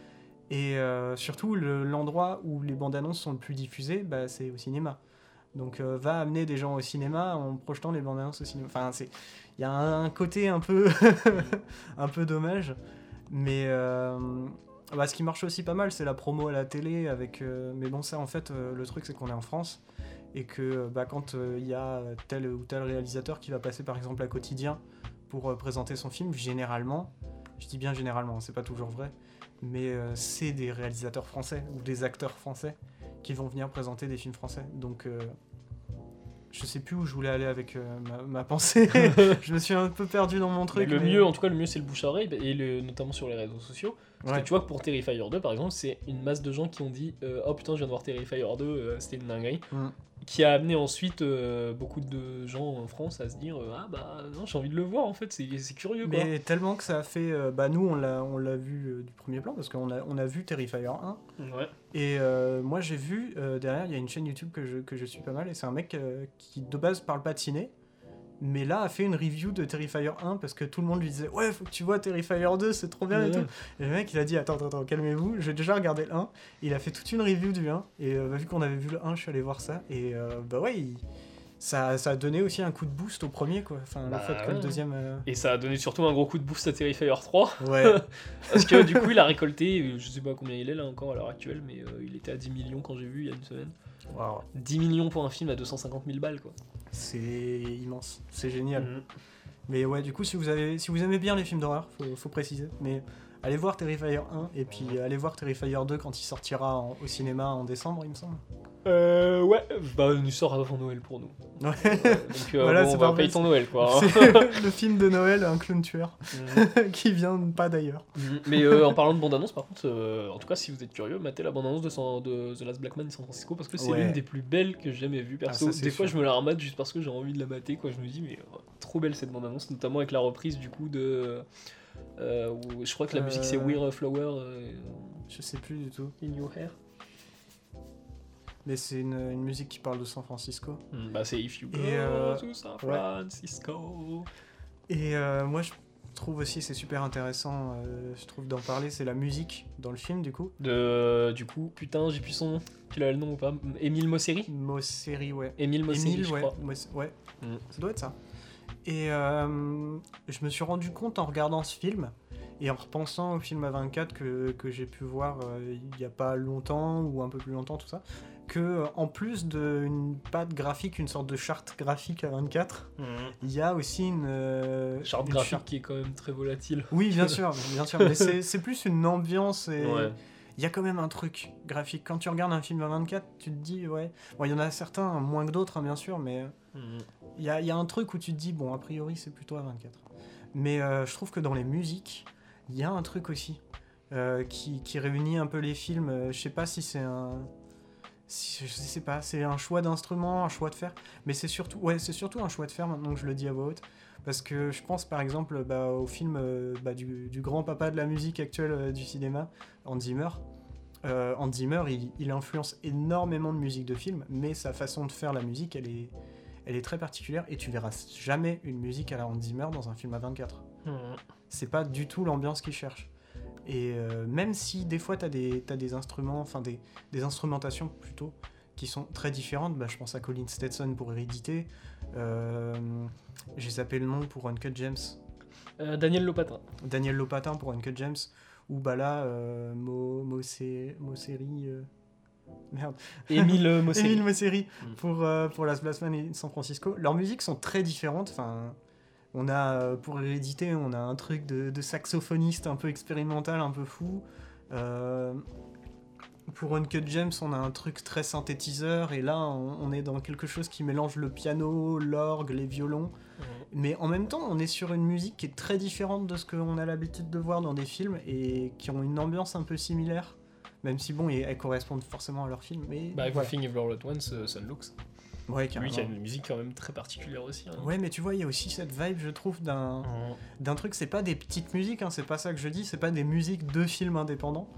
Et euh, surtout le- l'endroit où les bandes annonces sont le plus diffusées, bah, c'est au cinéma. Donc euh, va amener des gens au cinéma en projetant les bandes annonces au cinéma. Enfin c'est, il y a un, un côté un peu, un peu dommage. Mais euh, bah, ce qui marche aussi pas mal, c'est la promo à la télé. Avec, euh, mais bon, ça, en fait, le truc, c'est qu'on est en France. Et que euh, bah, quand euh, il y a tel ou tel réalisateur qui va passer, par exemple, à quotidien pour euh, présenter son film, généralement, je dis bien généralement, c'est pas toujours vrai, mais euh, c'est des réalisateurs français ou des acteurs français qui vont venir présenter des films français. Donc. je sais plus où je voulais aller avec ma, ma pensée. je me suis un peu perdu dans mon Mais truc. le mais- mieux, en tout cas, le mieux, c'est le bouche à oreille, et le, notamment sur les réseaux sociaux. Parce Ouais. que tu vois que pour Terrifier 2, par exemple, c'est une masse de gens qui ont dit euh, Oh putain, je viens de voir Terrifier 2, euh, c'était une dinguerie. Mm. Qui a amené ensuite euh, beaucoup de gens en France à se dire euh, Ah bah non, j'ai envie de le voir en fait, c'est c'est curieux quoi. Mais tellement que ça a fait. euh, bah, nous, on l'a, on l'a vu euh, du premier plan parce qu'on a, on a vu Terrifier 1. Ouais. Et euh, moi, j'ai vu euh, derrière, il y a une chaîne YouTube que je, que je suis pas mal. Et c'est un mec euh, qui de base parle pas de ciné. Mais là, a fait une review de Terrifier 1 parce que tout le monde lui disait Ouais, faut que tu vois Terrifier 2, c'est trop bien et Ouais. tout. Et le mec, il a dit Attends, attends, attends, calmez-vous, j'ai déjà regardé le 1. Il a fait toute une review du 1. Et euh, bah, vu qu'on avait vu le 1, je suis allé voir ça. Et euh, bah ouais, il- ça, ça a donné aussi un coup de boost au premier, quoi. Enfin, Bah le fait que ouais. le deuxième. euh, Et ça a donné surtout un gros coup de boost à Terrifier 3. Ouais. Parce que du coup, il a récolté, je sais pas combien il est là encore à l'heure actuelle, mais euh, il était à 10 millions quand j'ai vu il y a une semaine. Waouh. 10 millions pour un film à 250 000 balles quoi. C'est immense, c'est génial. Mhm. Mais ouais, du coup, si vous, avez, si vous aimez bien les films d'horreur, faut, faut préciser. Mais allez voir Terrifier 1 et puis euh, allez voir Terrifier 2 quand il sortira en- au cinéma en décembre, il me semble. Euh, ouais, bah, il nous sort avant Noël pour nous. Ouais. Donc, euh, Voilà, bon, c'est on va payer ton Noël quoi. hein. C'est le film de Noël, un clown tueur, Mhm. qui vient pas d'ailleurs. Mhm. Mais euh, en parlant de bande-annonce, par contre, euh, en tout cas, si vous êtes curieux, matez la bande-annonce de, San- de The Last Black Man de San Francisco parce que c'est Ouais. l'une des plus belles que j'ai jamais vues. Perso, Ah, ça, des fois, je me la remate juste parce que j'ai envie de la mater. Quoi. Je me dis, mais euh, trop belle cette bande-annonce, notamment avec la reprise du coup de. euh, où je crois que la musique c'est Euh. We're a Flower euh, Je sais plus du tout. in Your Hair. Mais c'est une, une musique qui parle de San Francisco. Hmm, bah, c'est If You Go euh, to San ouais. Francisco. Et euh, moi, je trouve aussi, c'est super intéressant, euh, je trouve, d'en parler, c'est la musique dans le film, du coup. De, du coup, putain, j'ai plus son nom. Tu l'as le nom ou pas? Émile Mosseri? Mosseri, ouais. Émile Mosseri, Émile, je ouais, crois. Moss- ouais. Mm. ça doit être ça. Et euh, je me suis rendu compte en regardant ce film et en repensant au film A24 que, que j'ai pu voir euh, il y a pas longtemps ou un peu plus longtemps, tout ça, que euh, en plus d'une patte graphique, une sorte de charte graphique A24, il y a aussi une. euh, Charte une graphique charte- qui est quand même très volatile. Oui, bien sûr, bien sûr, mais c'est plus une ambiance et Ouais. il y a quand même un truc graphique. Quand tu regardes un film à 24, tu te dis, ouais. Bon, il y en a certains, moins que d'autres, hein, bien sûr, mais Mhm. il y a, il y a un truc où tu te dis, bon, a priori, c'est plutôt à 24. Mais euh, je trouve que dans les musiques, il y a un truc aussi euh, qui, qui réunit un peu les films. Euh, je sais pas si c'est un. Je sais pas, c'est un choix d'instrument, un choix de faire, mais c'est surtout, ouais, c'est surtout un choix de faire maintenant que je le dis à voix haute, parce que je pense par exemple bah, au film euh, bah, du, du grand papa de la musique actuelle euh, du cinéma, Hans Zimmer. Euh, Hans Zimmer, il, il influence énormément de musique de film, mais sa façon de faire la musique, elle est, elle est très particulière, et tu verras jamais une musique à la Hans Zimmer dans un film à 24 Mhm. c'est pas du tout l'ambiance qu'ils cherchent. Et euh, même si des fois tu as des, t'as des instruments, enfin des, des instrumentations plutôt, qui sont très différentes, bah, je pense à Colin Stetson pour Hérédité, euh, j'ai zappé le nom pour Uncut James, Euh, Daniel Lopatin. Daniel Lopatin pour Uncut James, ou bah là, Mo, Mosseri, merde, Émile Mosseri. Émile Mosseri Mm. pour, pour Las Vegas et San Francisco. Leurs musiques sont très différentes. Enfin, on a, euh, pour Hérédité, on a un truc de, de saxophoniste un peu expérimental, un peu fou. Euh, pour Uncut James, on a un truc très synthétiseur. Et là, on, on est dans quelque chose qui mélange le piano, l'orgue, les violons. Mais en même temps, on est sur une musique qui est très différente de ce qu'on a l'habitude de voir dans des films et qui ont une ambiance un peu similaire. Même si, bon, elles correspondent forcément à leur film. Mais Bah, voilà. Everything Everywhere All At Once, euh, Sunlooks. Ouais, Lui qui a une musique quand même très particulière aussi. hein. Ouais, mais tu vois, il y a aussi cette vibe, je trouve, d'un Mhm. d'un truc. C'est pas des petites musiques, hein, c'est pas ça que je dis, c'est pas des musiques de films indépendants.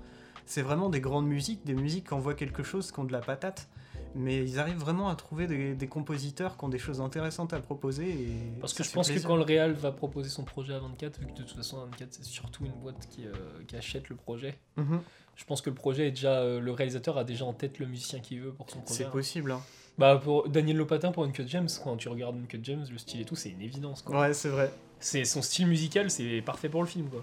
C'est vraiment des grandes musiques, des musiques qui envoient quelque chose, qui ont de la patate. Mais ils arrivent vraiment à trouver des, des compositeurs qui ont des choses intéressantes à proposer. Et Parce que je pense que quand le Real va proposer son projet à 24, vu que de toute façon 24 c'est surtout une boîte qui, euh, qui achète le projet, Mhm, je pense que le projet est déjà. euh, le réalisateur a déjà en tête le musicien qu'il veut pour son projet. c'est possible. hein. Bah pour Daniel Lopatin pour Uncut James, quand tu regardes Uncut James, le style et tout, c'est une évidence. Quoi. Ouais, c'est vrai. C'est son style musical, c'est parfait pour le film quoi.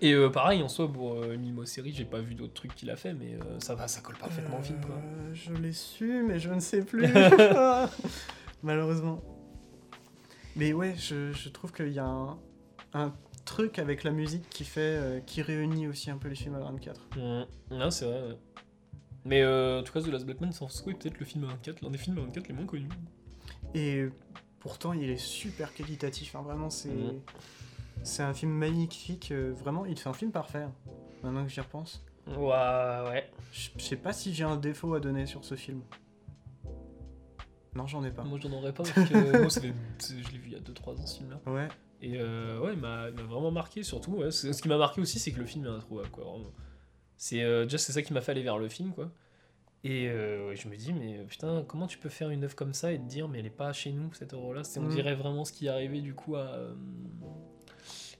Et euh, pareil en soi pour euh, Emile Mosseri, j'ai pas vu d'autres trucs qu'il a fait, mais euh, ça va, ça colle parfaitement au film quoi. Euh, je l'ai su, mais je ne sais plus. Malheureusement. Mais ouais, je, je trouve qu'il y a un, un truc avec la musique qui fait, qui réunit aussi un peu les films à 24. Mhm. Non, c'est vrai. ouais. Mais euh, en tout cas, The Last Black Man, San Francisco est peut-être le film à 24, l'un des films à 24 les moins connus. Et pourtant, il est super qualitatif. hein, Vraiment, c'est Mhm. c'est un film magnifique. euh, Vraiment, il fait un film parfait. hein, Maintenant que j'y repense. Ouais, ouais. Je je sais pas si j'ai un défaut à donner sur ce film. Non, j'en ai pas. Moi, j'en aurais pas parce que moi, ça fait- c'est- je l'ai vu il y a 2-3 ans ce film-là. Ouais. Et euh, ouais, il m'a il m'a vraiment marqué, surtout. ouais. C'est- Ce qui m'a marqué aussi, c'est que le film est introuvable, quoi. Vraiment. C'est euh, déjà c'est ça qui m'a fait aller vers le film, quoi. Et euh, ouais, je me dis, mais putain, comment tu peux faire une œuvre comme ça et te dire, mais elle est pas chez nous cette œuvre-là on Mhm. dirait vraiment ce qui est arrivé du coup à euh,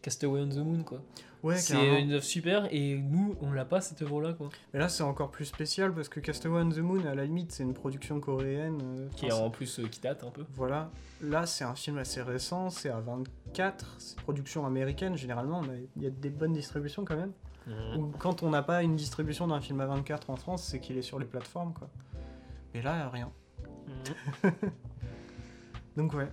Castaway on the Moon, quoi. Ouais, c'est une œuvre super et nous, on l'a pas cette œuvre-là, quoi. Mais là, c'est encore plus spécial parce que Castaway on the Moon, à la limite, c'est une production coréenne. euh, Qui est en plus euh, qui date un peu. Voilà. Là, c'est un film assez récent, c'est à 24, c'est production américaine généralement, mais il y a des bonnes distributions quand même. Mhm. Ou quand on n'a pas une distribution d'un film à 24 en France, c'est qu'il est sur les plateformes, quoi. Mais là, rien. Mhm. Donc ouais,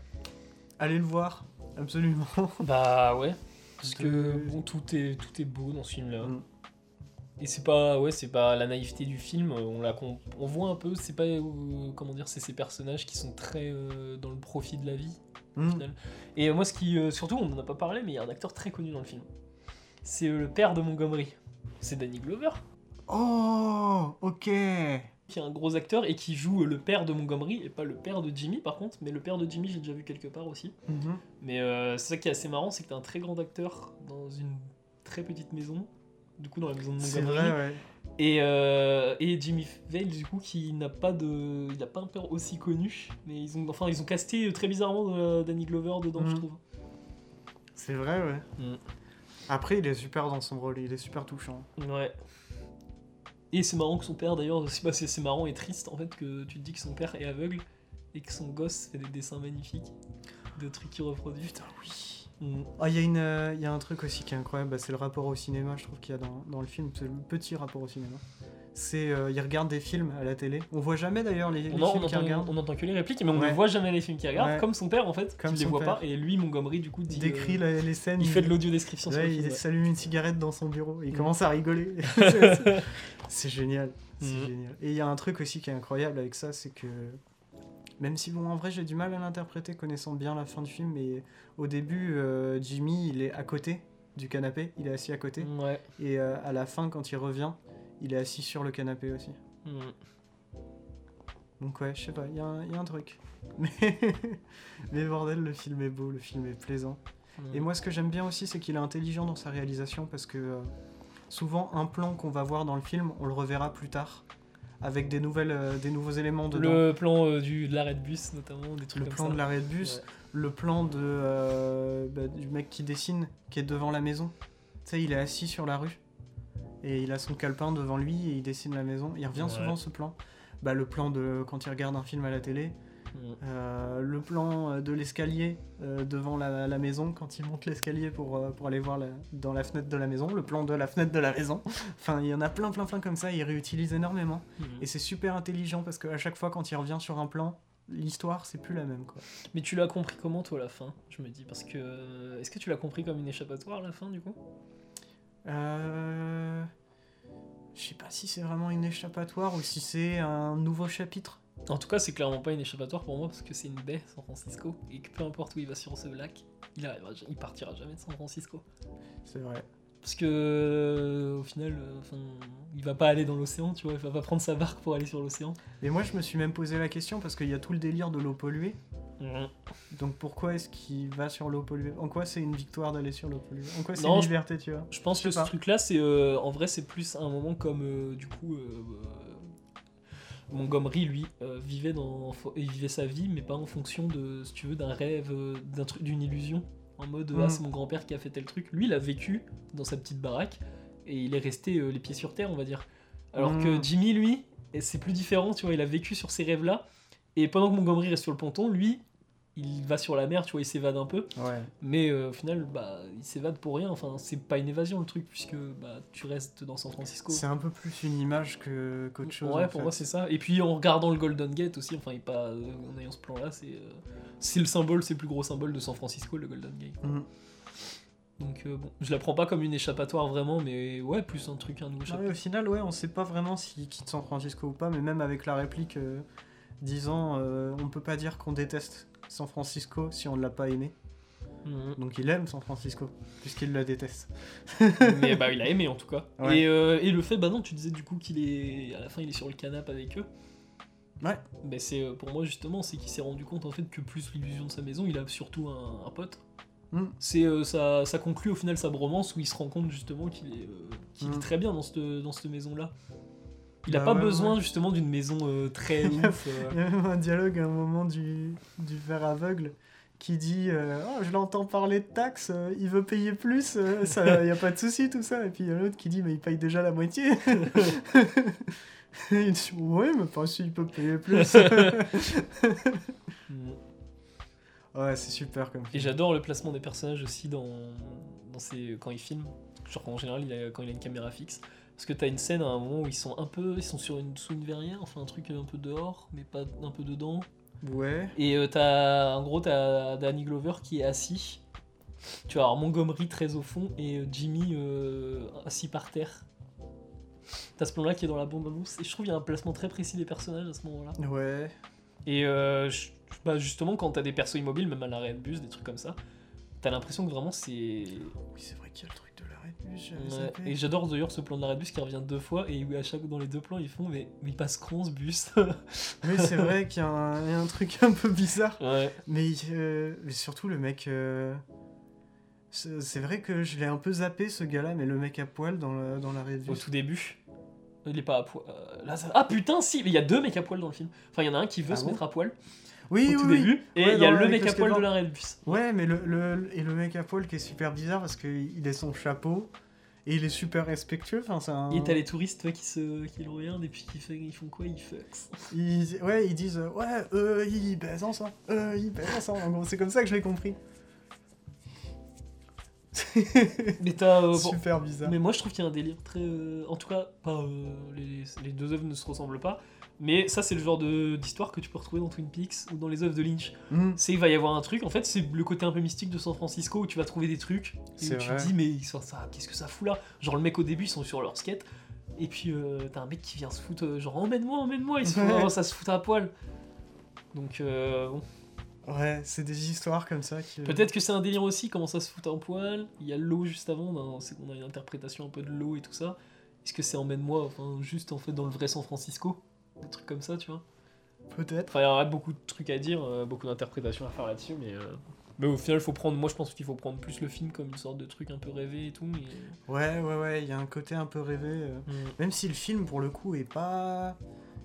allez le voir, absolument. Bah ouais. Parce que bon, tout est tout est beau dans ce film-là. Mm. Et c'est pas ouais, c'est pas la naïveté du film. On la on voit un peu. C'est pas euh, comment dire, c'est ces personnages qui sont très euh, dans le profit de la vie. Mm. Et moi, ce qui euh, surtout, on en a pas parlé, mais il y a un acteur très connu dans le film. C'est euh, le père de Montgomery. C'est Danny Glover, Oh, ok. qui est un gros acteur et qui joue euh, le père de Montgomery et pas le père de Jimmy par contre. Mais le père de Jimmy, j'ai déjà vu quelque part aussi. Mhm. Mais euh, c'est ça qui est assez marrant, c'est que t'as un très grand acteur dans une très petite maison, du coup dans la maison de C'est Montgomery. vrai, ouais. Et, euh, et Jimmy Vale, du coup, qui n'a pas de, il a pas un père aussi connu, mais ils ont, enfin ils ont casté très bizarrement Danny Glover dedans, Mhm. je trouve. C'est vrai, ouais. Mm. Après, il est super dans son rôle, il est super touchant. Ouais. Et c'est marrant que son père, d'ailleurs, c'est pas- c'est marrant et triste en fait que tu te dis que son père est aveugle et que son gosse fait des dessins magnifiques, de trucs qu'il reproduit. Putain, oui. Mm. Ah, il y, a une, euh, y a un truc aussi qui est incroyable, bah, c'est le rapport au cinéma, je trouve qu'il y a dans, dans le film, c'est le petit rapport au cinéma. C'est, euh, il regarde des films à la télé. On voit jamais d'ailleurs les, les films qu'il entend, regarde. on entend que les répliques, mais on Ouais. ne voit jamais les films qu'il regarde, Ouais. comme son père en fait, Comme qui les voit père. pas. Et lui, Montgomery, du coup, dit, décrit euh, les scènes. il fait de l'audio description sur Ouais, le il film. s'allume une cigarette dans son bureau et il Mm. commence à rigoler. C'est- génial. C'est Mm. génial. Et il y a un truc aussi qui est incroyable avec ça, c'est que même si bon en vrai j'ai du mal à l'interpréter connaissant bien la fin du film, mais au début euh, Jimmy il est à côté du canapé, il est assis à côté, Ouais. et euh, à la fin quand il revient, il est assis sur le canapé aussi. Mm. Donc ouais, je sais pas, il y, a un- y a un truc. Mais... Mais bordel, le film est beau, le film est plaisant. Et moi, ce que j'aime bien aussi, c'est qu'il est intelligent dans sa réalisation parce que euh, souvent, un plan qu'on va voir dans le film, on le reverra plus tard avec des, nouvelles, euh, des nouveaux éléments dedans. Le plan euh, du, de l'arrêt de bus, notamment, des trucs Le comme plan ça. de l'arrêt de bus, Ouais. le plan de, bah, du mec qui dessine, qui est devant la maison. Tu sais, il est assis sur la rue et il a son calepin devant lui et il dessine la maison. Il revient Ouais. souvent ce plan. Bah, le plan de quand il regarde un film à la télé, Mm. euh, le plan euh, de l'escalier euh, devant la, la maison quand il monte l'escalier pour, euh, pour aller voir la- dans la fenêtre de la maison, le plan de la fenêtre de la maison. Enfin, il y en a plein, plein, plein comme ça. Il réutilise énormément. Mm. Et c'est super intelligent parce qu'à chaque fois, quand il revient sur un plan, l'histoire, c'est plus la même. Quoi. Mais tu l'as compris comment, toi, la fin? Je me dis, parce que. Est-ce que tu l'as compris comme une échappatoire, la fin, du coup? Euh... Je sais pas si c'est vraiment une échappatoire ou si c'est un nouveau chapitre. En tout cas, c'est clairement pas une échappatoire pour moi, parce que c'est une baie, San Francisco, et que peu importe où il va sur ce lac, il, arrivera, il partira jamais de San Francisco. C'est vrai. Parce que, euh, au final, euh, enfin, il va pas aller dans l'océan, tu vois, il va pas prendre sa barque pour aller sur l'océan. Mais moi, je me suis même posé la question parce qu'il y a tout le délire de l'eau polluée. Mhm. Donc pourquoi est-ce qu'il va sur l'eau polluée? En quoi c'est une victoire d'aller sur l'eau polluée? En quoi c'est une liberté, tu vois? Je pense que ce truc-là, c'est euh, en vrai, c'est plus un moment comme euh, du coup euh, Montgomery, lui, vivait dans, il vivait sa vie, mais pas en fonction de, si tu veux, d'un rêve, d'un truc, d'une illusion. En mode, Mm. ah, c'est mon grand-père qui a fait tel truc. Lui, il a vécu dans sa petite baraque et il est resté les pieds sur terre, on va dire. Alors Mm. que Jimmy, lui, c'est plus différent, tu vois, il a vécu sur ces rêves-là. Et pendant que Montgomery reste sur le ponton, lui, il va sur la mer, tu vois, il s'évade un peu. Ouais. Mais euh, au final, bah, il s'évade pour rien. Enfin, c'est pas une évasion le truc, puisque bah, tu restes dans San Francisco. C'est un peu plus une image que qu'autre chose. ouais, en pour fait. moi, c'est ça. Et puis en regardant le Golden Gate aussi, enfin, il pas, euh, en ayant ce plan-là, c'est euh, c'est le symbole, c'est le plus gros symbole de San Francisco, le Golden Gate. Mhm. Donc bon, je la prends pas comme une échappatoire vraiment, mais ouais, plus un truc, un nouveau chapitre. au final, ouais, on sait pas vraiment s'il quitte San Francisco ou pas, mais même avec la réplique disant on peut pas dire qu'on déteste San Francisco si on ne l'a pas aimé. Mhm. Donc il aime San Francisco, puisqu'il la déteste. mais bah, il a aimé en tout cas. Ouais. Et, euh, et le fait, bah non, tu disais du coup qu'il est, à la fin, il est sur le canapé avec eux. Ouais. Ben c'est euh, pour moi justement, c'est qu'il s'est rendu compte en fait que plus l'illusion de sa maison, il a surtout un, un pote. Mm. C'est euh, ça, ça conclut au final sa bromance où il se rend compte justement qu'il est, euh, qu'il est très bien dans cette, dans cette maison là. Il a Bah pas ouais, besoin ouais. justement d'une maison euh, très ouf. euh. Il y a même un dialogue à un moment du, du verre aveugle qui dit euh, Oh, Je l'entends parler de taxes, euh, il veut payer plus, euh, il n'y a pas de souci, tout ça. Et puis il y a l'autre qui dit Mais il paye déjà la moitié. Il dit Ouais, mais pas si il peut payer plus. Mm. ouais, c'est super comme Et j'adore le placement des personnages aussi dans, dans ses, quand il filme. Genre en général, il a- quand il a une caméra fixe. Parce que t'as une scène à un moment où ils sont un peu, ils sont sur une, sous une verrière, enfin un truc un peu dehors, mais pas un peu dedans. Ouais. Et euh, t'as, en gros, t'as Danny Glover qui est assis. Tu vas avoir Montgomery très au fond et euh, Jimmy euh, assis par terre. T'as ce plan-là qui est dans la bombe à mousse. Et je trouve qu'il y a un placement très précis des personnages à ce moment-là. Ouais. Et euh, je- bah, justement, quand t'as des persos immobiles, même à l'arrêt de bus, des trucs comme ça, t'as l'impression que vraiment c'est. Oui, c'est vrai qu'il y a le truc Et j'adore d'ailleurs ce plan de l'arrêt de bus qui revient deux fois et où à chaque dans les deux plans ils font mais, mais il passe con ce bus? Oui, c'est vrai qu'il y, a un il y a un truc un peu bizarre. ouais. Mais, euh, mais surtout, le mec. euh, C'est vrai que je l'ai un peu zappé ce gars-là, mais le mec à poil dans, le, dans l'arrêt de Au tout début. Il est pas à poil. euh, là, ça- Ah putain, si, mais il y a deux mecs à poil dans le film. Enfin, il y en a un qui veut Ah se bon? mettre à poil Oui, au tout oui, oui. et Ouais, il y a le mec à poil de de bus. Ouais, mais le, le- et le mec à poil qui est super bizarre parce qu'il est son chapeau et il est super respectueux. Enfin, c'est un... Et t'as les touristes toi, qui, se... qui le regardent et puis qui fait... ils font quoi Ils fucks. Ils, ouais, ils disent euh, Ouais, eux, ils baisent ensemble. Eux, ils baisent ensemble. En gros, c'est comme ça que je l'ai compris. Mais t'as. euh, bon, Super bizarre. Mais moi je trouve qu'il y a un délire très. euh, En tout cas, pas, euh, les, les deux œuvres ne se ressemblent pas. Mais ça, c'est le genre d'histoire que tu peux retrouver dans Twin Peaks ou dans les œuvres de Lynch. Hmm. C'est qu'il va y avoir un truc, en fait, c'est le côté un peu mystique de San Francisco où tu vas trouver des trucs. Et tu vrai. te dis, mais ils sont- ça, qu'est-ce que ça fout là? Genre, le mec au début, ils sont sur leur skate. Et puis, euh, t'as un mec qui vient se foutre, euh, genre, emmène-moi, emmène-moi. Ils se font, Ouais. oh, ça se fout à poil. Donc, euh, bon. Ouais, c'est des histoires comme ça qui. Peut-être que c'est un délire aussi, comment ça se fout en poil. Il y a l'eau juste avant, on a, c'est qu'on a une interprétation un peu de l'eau et tout ça. Est-ce que c'est emmène-moi, enfin juste en fait dans le vrai San Francisco? Des trucs comme ça, tu vois. Peut-être. Enfin, il y aurait beaucoup de trucs à dire, euh, beaucoup d'interprétations à faire là-dessus, mais. euh, Mais au final, faut prendre. Moi, je pense qu'il faut prendre plus le film comme une sorte de truc un peu rêvé et tout. Mais... Ouais, ouais, ouais, il y a un côté un peu rêvé. euh, Même si le film, pour le coup, est pas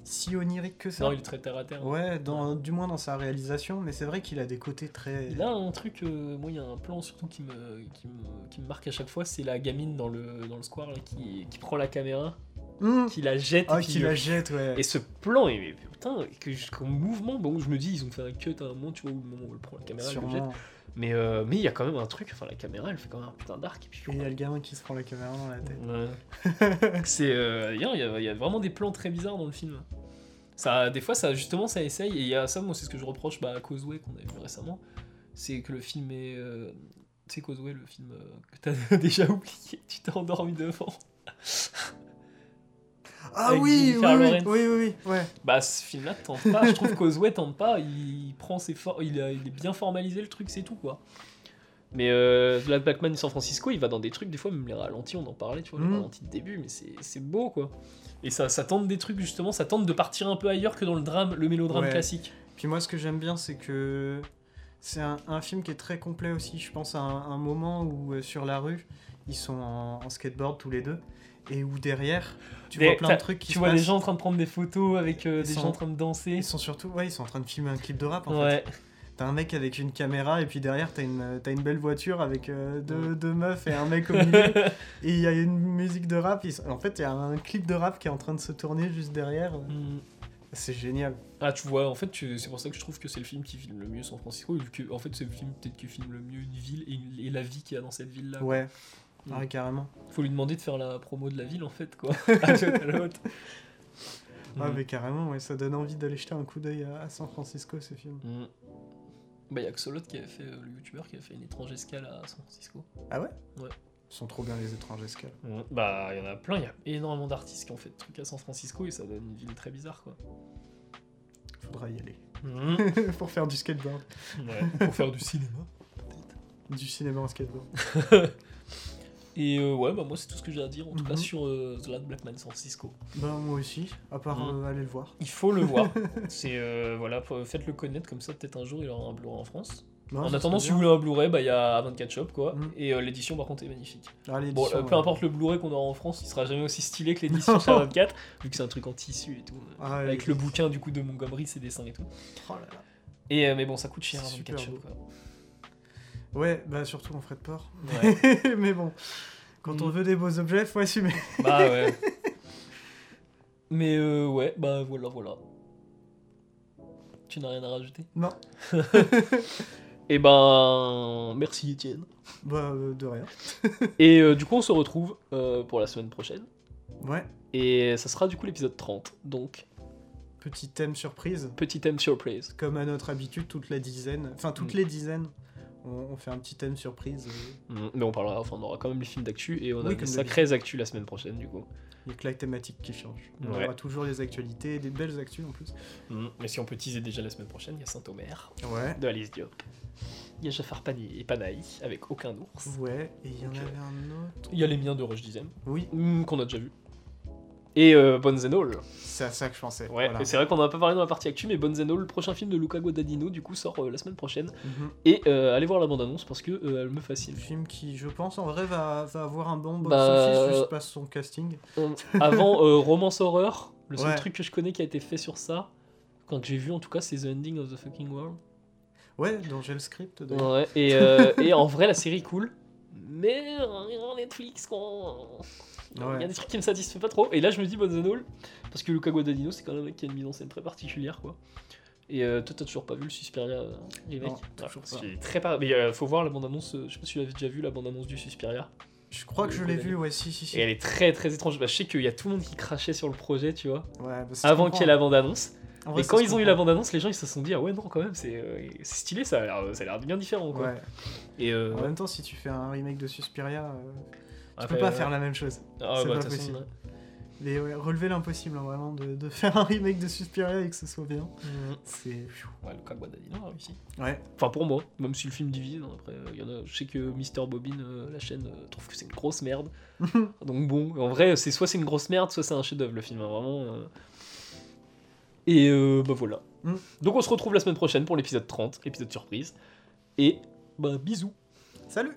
si onirique que ça. Non, il est très terre à terre. Ouais, dans, du moins dans sa réalisation, mais c'est vrai qu'il a des côtés très. Il a un truc, euh, moi il y a un plan surtout qui me, qui me, qui me marque à chaque fois, c'est la gamine dans le, dans le square là, qui, qui prend la caméra, Hum qui la jette Ah, et puis qui le- la jette, ouais. Et ce plan, est, putain, que comme mouvement, bon, je me dis, ils ont fait un cut à un moment, tu vois, au moment où elle prend la caméra, elle le jette. Mais euh, mais il y a quand même un truc, enfin la caméra, elle fait quand même un putain d'arc. Et puis, il y a le gamin qui se prend la caméra dans la tête. Ouais. c'est, euh, il y, a- y a vraiment des plans très bizarres dans le film. Ça, des fois, ça justement, ça essaye. Et il y a ça, moi, c'est ce que je reproche bah, à Causeway qu'on a vu récemment, c'est que le film est, euh, tu sais Causeway, le film euh, que t'as déjà oublié, tu t'es endormi devant. Ah oui, oui, oui, oui, oui, ouais. Bah, ce film-là tente pas. Je trouve Causeway tente pas. Il prend ses for- il, a- il est bien formalisé le truc, c'est tout quoi. Mais euh, la Blackman San Francisco, il va dans des trucs, des fois même les ralentis, on en parlait, tu vois, les Mhm. ralentis de début, mais c'est c'est beau quoi. Et ça, ça tente des trucs justement, ça tente de partir un peu ailleurs que dans le drame, le mélodrame Ouais. classique. Puis moi, ce que j'aime bien, c'est que c'est un, un film qui est très complet aussi. Je pense à un, un moment où, euh, sur la rue, ils sont en, en skateboard tous les deux, et où derrière, tu Des- vois plein de trucs qui Tu se vois des passent. gens en train de prendre des photos avec euh, des sont- gens en train de danser. Ils sont surtout, ouais, ils sont en train de filmer un clip de rap en fait. Ouais, T'as un mec avec une caméra et puis derrière t'as une, t'as une belle voiture avec euh, deux, deux meufs et un mec au milieu et il y a une musique de rap. En fait, il y a un clip de rap qui est en train de se tourner juste derrière. Mm. C'est génial. Ah, tu vois, en fait, c'est pour ça que je trouve que c'est le film qui filme le mieux San Francisco, vu que, en fait, c'est le film peut-être qui filme le mieux une ville et, et la vie qu'il y a dans cette ville-là. Ouais, Mm. ouais, carrément. Faut lui demander de faire la promo de la ville, en fait, quoi. À l'autre. Ouais, Mm. mais carrément, ouais, ça donne envie d'aller jeter un coup d'œil à, à San Francisco ce film. Mm. Bah, il y a Xolot qui avait fait, euh, le youtubeur qui a fait une étrange escale à San Francisco. Ah ouais? Ouais. Ils sont trop bien les étranges escales. Bah, il y en a plein, il y a énormément d'artistes qui ont fait des trucs à San Francisco et ça donne une ville très bizarre, quoi. Faudra y aller. Mm. pour faire du skateboard. Ouais, pour faire du cinéma. Du cinéma en skateboard. Et euh, ouais, bah, moi, c'est tout ce que j'ai à dire, en tout cas, Mhm. sur euh, The Last Blackman San Francisco. Ben moi aussi, à part Mm. euh, aller le voir. Il faut le voir. C'est, euh, voilà, faut- faites-le connaître, comme ça, peut-être un jour, il aura un Blu-ray en France. Non, en ça attendant, serait si vous voulez un Blu-ray, bah, il y a 24 Shop, quoi. Mm. Et euh, l'édition, par contre, est magnifique. Ah, Bon, euh, peu importe le Blu-ray qu'on aura en France, il sera jamais aussi stylé que l'édition chez 24, vu que c'est un truc en tissu et tout. Ah, avec le bouquin du coup de Montgomery, ses dessins et tout. Oh là là. Et euh, mais bon, ça coûte cher C'est 24 super shows, beau. quoi. Ouais, bah surtout en frais de port. Ouais. mais bon, quand on Mm. veut des beaux objets, faut assumer. bah ouais. Mais euh, ouais, bah voilà, voilà. Tu n'as rien à rajouter? Non, Et ben, merci Étienne. bah euh, de rien. Et euh, du coup, on se retrouve euh, pour la semaine prochaine. Ouais, Et ça sera du coup l'épisode 30. Donc, petit thème surprise. petit thème surprise. Comme à notre habitude, toutes les dizaines, enfin toutes Mm. les dizaines, on, on fait un petit thème surprise. euh, Mm, Mais on parlera, enfin, on aura quand même les films d'actu et on a Oui, des comme sacrées actus la semaine prochaine du coup. A que la thématique qui change. On Ouais. aura toujours les actualités, des belles actus en plus. Mm, Mais si on peut teaser déjà la semaine prochaine, il y a Saint-Omer Ouais. de Alice Diop. Il y a Jafar Pani et Panaï avec aucun ours. Ouais, et il y en avait un autre. Il y a les miens de Rush Dizem, Oui, mm, qu'on a déjà vu. Et euh, Bones and All. c'est à ça que je pensais. Ouais, voilà. c'est vrai qu'on en a pas parlé dans la partie actu, mais Bones and All, le prochain film de Luca Guadagnino, du coup, sort euh, la semaine prochaine. Mhm. Et euh, allez voir la bande-annonce parce que euh, elle me fascine. Le film qui, je pense, en vrai, va, va avoir un bon box Bah, juste pas son casting. Avant Romance Horror, le seul Ouais. truc que je connais qui a été fait sur ça, quand j'ai vu en tout cas, c'est The Ending of the Fucking World. Ouais, dont j'ai le script. Ouais, et, et en vrai, la série est cool. Mais Netflix, quoi. Il y a des trucs qui me satisfait pas trop. Et là, je me dis All, parce que Luca Guadagnino, c'est quand même un mec qui a une mise en scène très particulière, quoi. Et euh, toi, t'as toujours pas vu le Suspiria euh, Non, Ah, parce pas. est très. Mais euh, faut voir la bande-annonce, euh, je sais pas si tu l'avais déjà vu, la bande-annonce du Suspiria. Je crois que je l'ai vu, ouais, si, si, si. Et elle est très très étrange. Bah, je sais qu'il y a tout le monde qui crachait sur le projet, tu vois, Ouais, bah, avant qu'il y ait la bande-annonce. En vrai, Et quand ils ont eu la bande-annonce, les gens ils se sont dit ah ouais non quand même c'est euh, c'est stylé ça a l'air ça a l'air bien différent quoi. Ouais. Et euh, En même temps, si tu fais un remake de Suspiria, euh, tu après, peux pas euh, faire la même chose. Ah c'est bah, pas façon, possible. ouais. Mais ouais, relever l'impossible, hein, vraiment, de, de faire un remake de Suspiria et que ce soit bien. Mhm. C'est. Ouais, Luca Guadagnino a réussi. Ouais. Enfin pour moi, même si le film divise, hein, après il y en a, je sais que Mister Bobine, euh, la chaîne, euh, trouve que c'est une grosse merde. Donc bon, en vrai c'est soit c'est une grosse merde, soit c'est un chef-d'œuvre le film, hein, vraiment. euh. Et euh, bah voilà. Mm. Donc on se retrouve la semaine prochaine pour l'épisode 30, épisode surprise. Et bah bisous. Salut